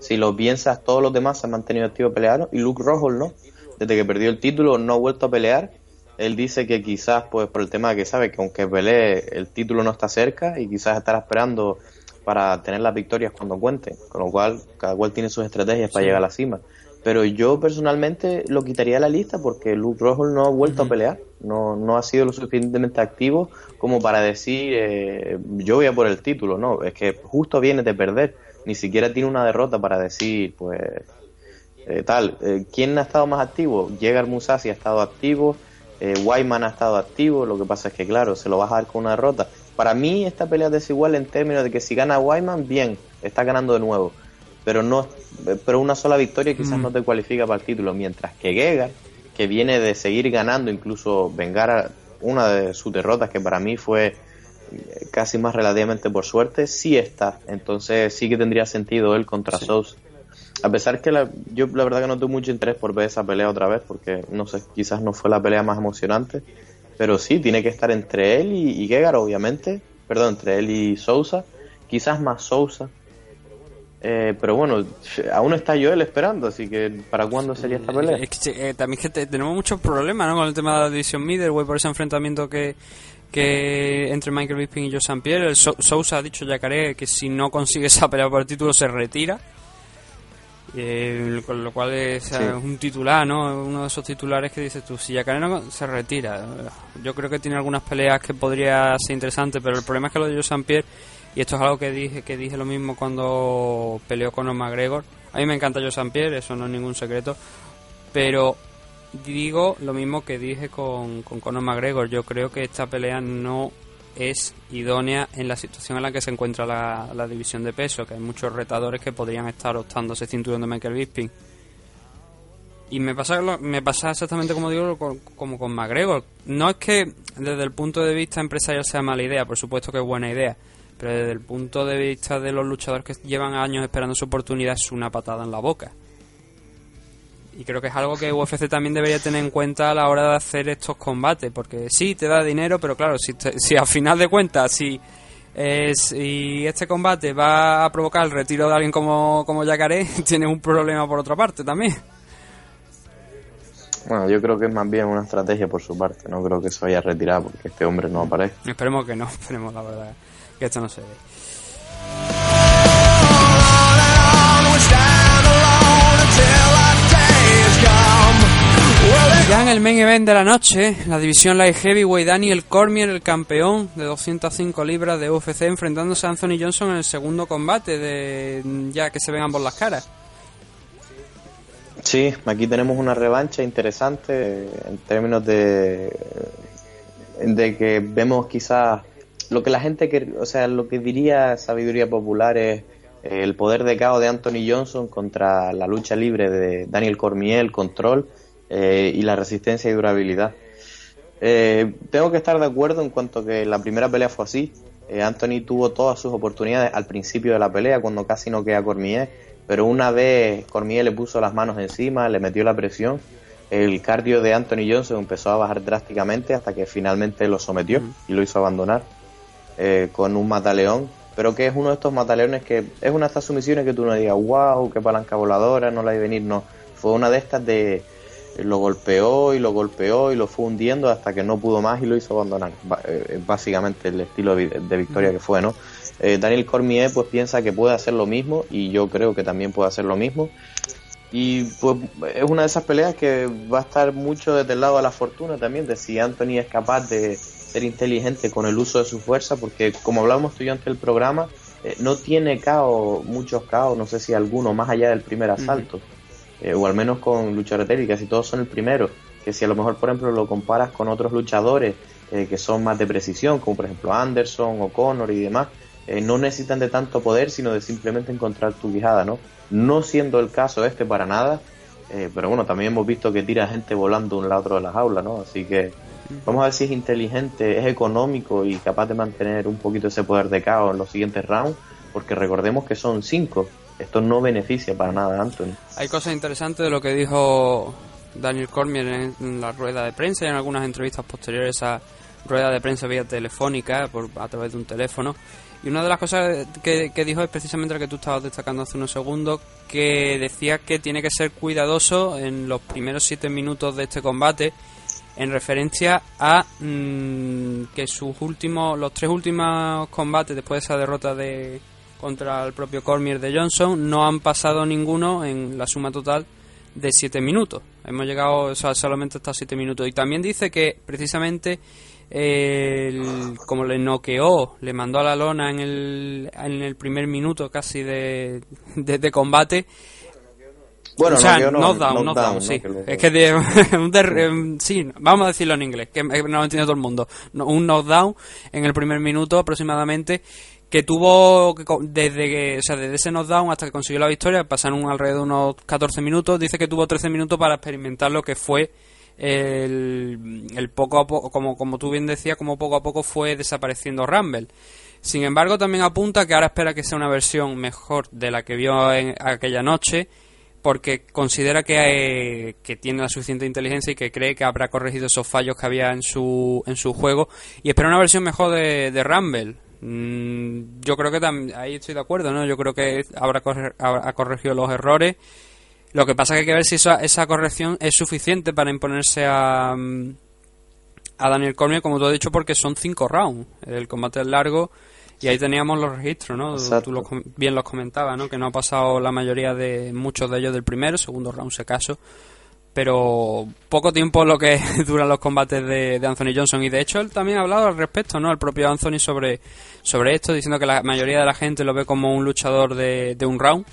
Si lo piensas, todos los demás se han mantenido activos pelearon y Luke Rojo no. Desde que perdió el título no ha vuelto a pelear. Él dice que quizás, pues por el tema de que sabe que aunque pelee, el título no está cerca y quizás estará esperando para tener las victorias cuando cuenten. Con lo cual, cada cual tiene sus estrategias para llegar a la cima. Pero yo personalmente lo quitaría de la lista porque Luke Rojo no ha vuelto a pelear. No, no ha sido lo suficientemente activo como para decir eh, yo voy a por el título. No, es que justo viene de perder. Ni siquiera tiene una derrota para decir, pues, eh, tal. Eh, ¿Quién ha estado más activo? Llegar Musashi ha estado activo. Eh, Wyman ha estado activo. Lo que pasa es que, claro, se lo vas a dar con una derrota. Para mí, esta pelea es desigual en términos de que si gana Wyman, bien, está ganando de nuevo. Pero no pero una sola victoria quizás Mm. no te cualifica para el título. Mientras que Gegard, que viene de seguir ganando, incluso vengar a una de sus derrotas, que para mí fue eh, casi más relativamente por suerte, sí está. Entonces sí que tendría sentido él contra Sí. Sousa. A pesar que la, yo la verdad que no tengo mucho interés por ver esa pelea otra vez, porque no sé, quizás no fue la pelea más emocionante, pero sí, tiene que estar entre él y, y obviamente, perdón, entre él y Sousa, quizás más Sousa, eh, pero bueno, aún está Joel esperando, así que ¿para cuándo sería esta pelea? Es que, eh, también es que te- tenemos muchos problemas ¿no? con el tema de la división middleweight por ese enfrentamiento que, que entre Michael Bisping y Joe St. Pierre. El So- Sousa ha dicho Yacaré que si no consigue esa pelea por el título se retira. Eh, con lo cual es, Sí. es un titular, ¿no? Uno de esos titulares que dices tú, si Yacaré no se retira. Yo creo que tiene algunas peleas que podría ser interesante, pero el problema es que lo de Joe St. Pierre, y esto es algo que dije, que dije lo mismo cuando peleó con McGregor. A mí me encanta Joe St. Pierre, eso no es ningún secreto, pero digo lo mismo que dije con, con Conor McGregor. Yo creo que esta pelea no es idónea en la situación en la que se encuentra la, la división de peso, que hay muchos retadores que podrían estar optando ese cinturón de Michael Bisping. Y me pasa, me pasa exactamente como digo como con McGregor. No es que desde el punto de vista empresarial sea mala idea, por supuesto que es buena idea, pero desde el punto de vista de los luchadores que llevan años esperando su oportunidad es una patada en la boca. Y creo que es algo que UFC también debería tener en cuenta a la hora de hacer estos combates, porque sí, te da dinero, pero claro, si, te- si a final de cuentas, si, eh, si este combate va a provocar el retiro de alguien como, como Yacaré, tienes un problema por otra parte también. Bueno, yo creo que es más bien una estrategia por su parte, no creo que se vaya a retirar porque este hombre no aparece. Esperemos que no, esperemos la verdad que esto no se ve. Ya en el main event de la noche, la división light heavyweight, Daniel Cormier, el campeón de 205 libras de UFC, enfrentándose a Anthony Johnson en el segundo combate, de ya que se ven ambos las caras. Sí, aquí tenemos una revancha interesante en términos de, de que vemos quizás lo que la gente, que, o sea, lo que diría sabiduría popular es eh, el poder de caos de Anthony Johnson contra la lucha libre de Daniel Cormier, el control eh, y la resistencia y durabilidad. Eh, tengo que estar de acuerdo en cuanto que la primera pelea fue así. Eh, Anthony tuvo todas sus oportunidades al principio de la pelea, cuando casi no queda Cormier, pero una vez Cormier le puso las manos encima, le metió la presión, el cardio de Anthony Johnson empezó a bajar drásticamente hasta que finalmente lo sometió y lo hizo abandonar eh, con un mataleón, pero que es uno de estos mataleones que es una de estas sumisiones que tú no digas, wow, qué palanca voladora, no la hay venir, no. Fue una de estas de lo golpeó y lo golpeó y lo fue hundiendo hasta que no pudo más y lo hizo abandonar. Ba- eh, Básicamente el estilo de, vi- de victoria que fue, ¿no? Eh, Daniel Cormier pues piensa que puede hacer lo mismo y yo creo que también puede hacer lo mismo. Y pues es una de esas peleas que va a estar mucho desde el lado de la fortuna también, de si Anthony es capaz de ser inteligente con el uso de su fuerza, porque como hablábamos tú y yo antes del programa, eh, no tiene caos, muchos caos, no sé si alguno más allá del primer asalto, eh, o al menos con élite, casi todos son el primero, que si a lo mejor por ejemplo lo comparas con otros luchadores eh, que son más de precisión, como por ejemplo Anderson, O'Connor y demás, eh, no necesitan de tanto poder, sino de simplemente encontrar tu quijada, ¿no? No siendo el caso este para nada, pero bueno, también hemos visto que tira gente volando de un lado de la jaula, ¿no? Así que vamos a ver si es inteligente, es económico y capaz de mantener un poquito ese poder de caos en los siguientes rounds, porque recordemos que son cinco. Esto no beneficia para nada Anthony. Hay cosas interesantes de lo que dijo Daniel Cormier en, en la rueda de prensa y en algunas entrevistas posteriores a rueda de prensa vía telefónica, por, a través de un teléfono. Y una de las cosas que, que dijo es precisamente lo que tú estabas destacando hace unos segundos, que decía que tiene que ser cuidadoso en los primeros siete minutos de este combate, en referencia a mm, que sus últimos, los tres últimos combates después de esa derrota de contra el propio Cormier de Johnson no han pasado ninguno en la suma total de 7 minutos. Hemos llegado o sea, solamente hasta 7 minutos. Y también dice que precisamente eh, el- como le noqueó, le mandó a la lona en el, en el primer minuto casi de, de, de combate. Bueno, o sea, knockdown, knockdown, knockdown, ¿no? sí. Que lo- Es que de- em, sí, vamos a decirlo en inglés, que no lo entiende todo el mundo. No, Un knockdown en el primer minuto aproximadamente que tuvo desde que, o sea, desde ese knockdown hasta que consiguió la victoria, pasaron alrededor de unos 14 minutos, dice que tuvo 13 minutos para experimentar lo que fue el, poco a poco, como, como tú bien decías, como poco a poco fue desapareciendo Rumble. Sin embargo, también apunta que ahora espera que sea una versión mejor de la que vio en aquella noche, porque considera que, que tiene la suficiente inteligencia y que cree que habrá corregido esos fallos que había en su, en su juego y espera una versión mejor de, de Rumble. Mm, yo creo que tam- ahí estoy de acuerdo, ¿no? Yo creo que habrá, corre- habrá corregido los errores. Lo que pasa es que hay que ver si esa, esa corrección es suficiente para imponerse a, mm, a Daniel Cormier, como tú has dicho, porque son cinco rounds. El combate es largo y ahí teníamos los registros, ¿no? Exacto. Tú los bien los comentabas, ¿no? Que no ha pasado la mayoría de muchos de ellos del primero, segundo round si acaso. Pero poco tiempo lo que duran los combates de, de Anthony Johnson. Y de hecho él también ha hablado al respecto, ¿no? El propio Anthony sobre, sobre esto, diciendo que la mayoría de la gente lo ve como un luchador de, de un round.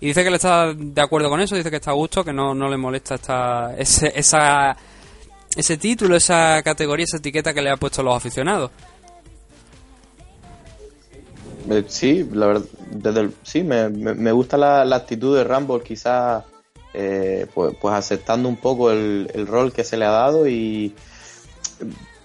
Y dice que le está de acuerdo con eso, dice que está a gusto, que no, no le molesta esta, ese, esa, ese título, esa categoría, esa etiqueta que le ha puesto los aficionados. Eh, sí, la verdad, desde el- sí, me, me, gusta la, la actitud de Rumble, quizás eh, pues, pues aceptando un poco el, el rol que se le ha dado y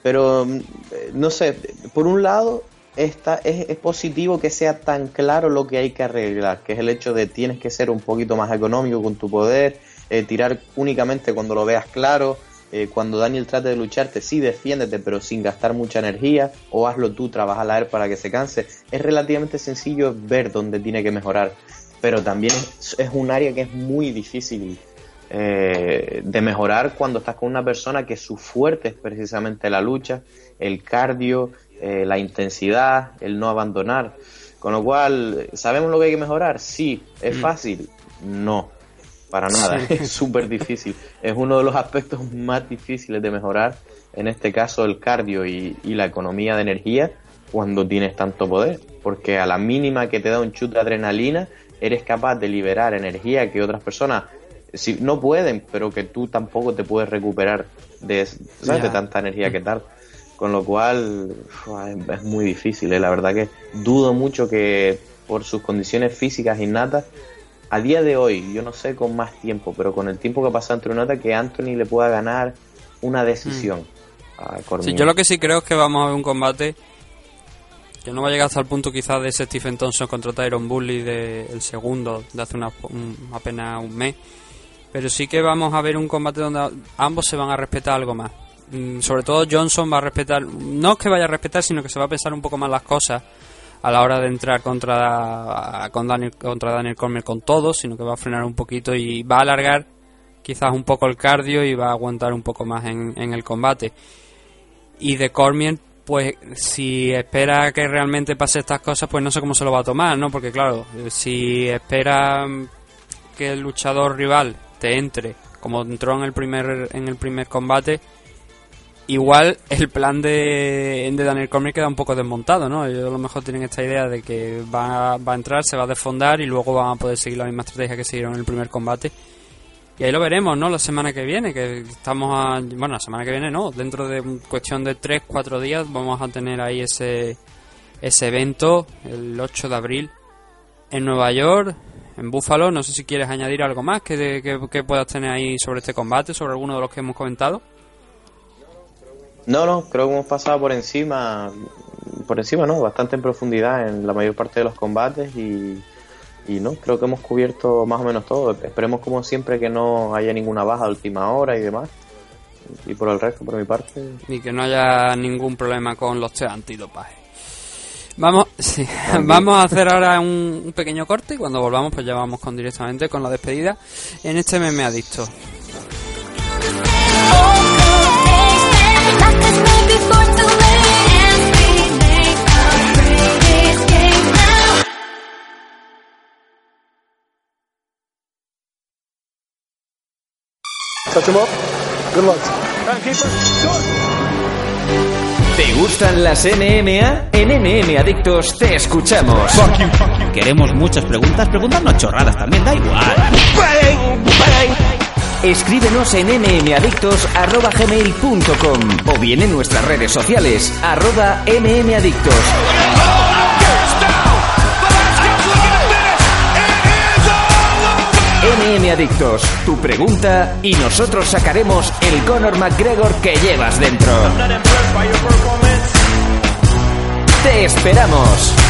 pero eh, no sé, por un lado esta, es, positivo que sea tan claro lo que hay que arreglar, que es el hecho de tienes que ser un poquito más económico con tu poder, eh, tirar únicamente cuando lo veas claro, eh, cuando Daniel trate de lucharte, sí defiéndete, pero sin gastar mucha energía, o hazlo tú, trabaja a él para que se canse. Es relativamente sencillo ver dónde tiene que mejorar, pero también es, es un área que es muy difícil eh, de mejorar cuando estás con una persona que su fuerte es precisamente la lucha, el cardio, eh, la intensidad, el no abandonar. Con lo cual, ¿sabemos lo que hay que mejorar? Sí. ¿Es fácil? No, para nada. Es súper difícil. Es uno de los aspectos más difíciles de mejorar, en este caso el cardio y, y la economía de energía, cuando tienes tanto poder. Porque a la mínima que te da un chute de adrenalina, eres capaz de liberar energía que otras personas si, no pueden, pero que tú tampoco te puedes recuperar de, ¿sabes? de tanta energía que tal. Con lo cual es, muy difícil. ¿eh? La verdad que dudo mucho que por sus condiciones físicas innatas, a día de hoy, yo no sé con más tiempo, pero con el tiempo que ha pasado entre Nota, que Anthony le pueda ganar una decisión a Sí, yo lo que sí creo es que vamos a ver un combate que no va a llegar hasta el punto quizás de ese Stephen Thompson contra Tyron Bully de el segundo de hace una, un- apenas un mes pero sí que vamos a ver un combate donde ambos se van a respetar algo más Mm, sobre todo Johnson va a respetar no es que vaya a respetar sino que se va a pensar un poco más las cosas a la hora de entrar contra con Daniel, contra Daniel Cormier con todo sino que va a frenar un poquito y va a alargar quizás un poco el cardio y va a aguantar un poco más en, en el combate y de Cormier, pues si espera que realmente pase estas cosas, pues no sé cómo se lo va a tomar, ¿no? Porque claro, eh, si espera mm, que el luchador rival te entre, como entró en el primer en el primer combate, igual el plan de, de Daniel Cormier queda un poco desmontado, ¿no? Ellos a lo mejor tienen esta idea de que va, va a entrar, se va a desfondar y luego van a poder seguir la misma estrategia que siguieron en el primer combate. Y ahí lo veremos, ¿no? La semana que viene, que estamos a... Bueno, la semana que viene no, dentro de cuestión de 3-4 días vamos a tener ahí ese, ese evento, el 8 de abril, en Nueva York, en Buffalo. No sé si quieres añadir algo más que, que, que puedas tener ahí sobre este combate, sobre alguno de los que hemos comentado. No, no, creo que hemos pasado por encima, por encima, ¿no? Bastante en profundidad en la mayor parte de los combates y, y no, creo que hemos cubierto más o menos todo. Esperemos como siempre que no haya ninguna baja de última hora y demás. Y por el resto, por mi parte, y que no haya ningún problema con los test antidopaje. Vamos, sí, vamos a hacer ahora un, un pequeño corte y cuando volvamos pues ya vamos con directamente con la despedida en este meme adicto. ¿Te gustan las MMA? En MM Adictos te escuchamos. Queremos muchas preguntas, preguntarnos chorradas también, da igual. Escríbenos en mmadictos.gmail.com o bien en nuestras redes sociales, arroba mmadictos. MM Adictos, tu pregunta y nosotros sacaremos el Conor McGregor que llevas dentro. ¡Te esperamos!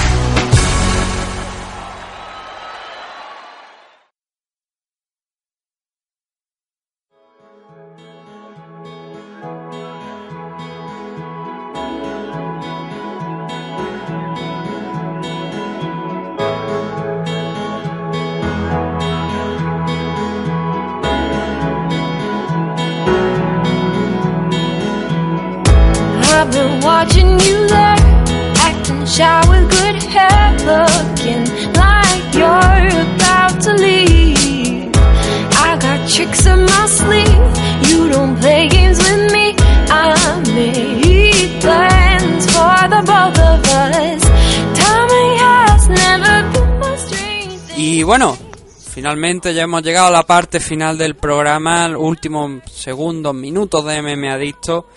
Ya hemos llegado a la parte final del programa, últimos segundos, minutos de MM Adicto.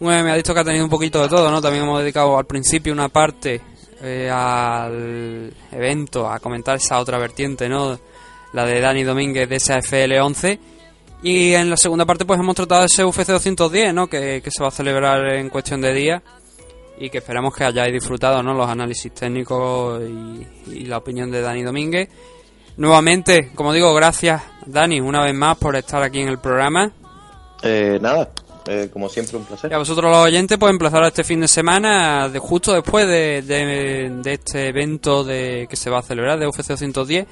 Un MM Adicto que ha tenido un poquito de todo, ¿no? También hemos dedicado al principio una parte eh, al evento, a comentar esa otra vertiente, ¿no? La de Dani Domínguez de esa FL11. Y en la segunda parte pues hemos tratado ese UFC 210, ¿no? Que, se va a celebrar en cuestión de días y que esperamos que hayáis disfrutado ¿no? los análisis técnicos y la opinión de Dani Domínguez. Nuevamente, como digo, gracias Dani una vez más por estar aquí en el programa. Eh, nada, eh, como siempre un placer. Y a vosotros los oyentes, pues empezar este fin de semana, de justo después de, de- de este evento de que se va a celebrar de UFC 210.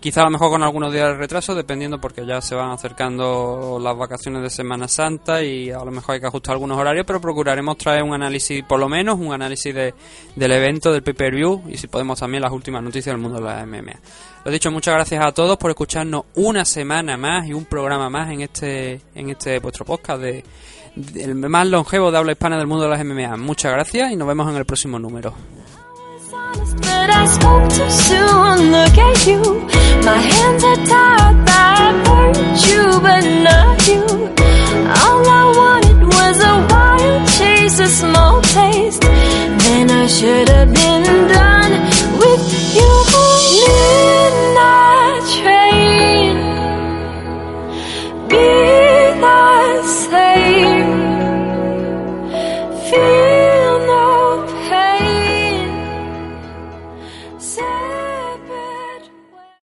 Quizá a lo mejor con algunos días de retraso, dependiendo porque ya se van acercando las vacaciones de Semana Santa y a lo mejor hay que ajustar algunos horarios, pero procuraremos traer un análisis, por lo menos, un análisis de, del evento, del pay-per-view y si podemos también las últimas noticias del mundo de la MMA. Lo dicho, muchas gracias a todos por escucharnos una semana más y un programa más en este, en este vuestro podcast de, el más longevo de habla hispana del mundo de las MMA. Muchas gracias y nos vemos en el próximo número. But I spoke too soon, look at you. My hands are tied by virtue, but not you. All I wanted was a wild chase, a small taste. Then I should have been done with you. Midnight train. Be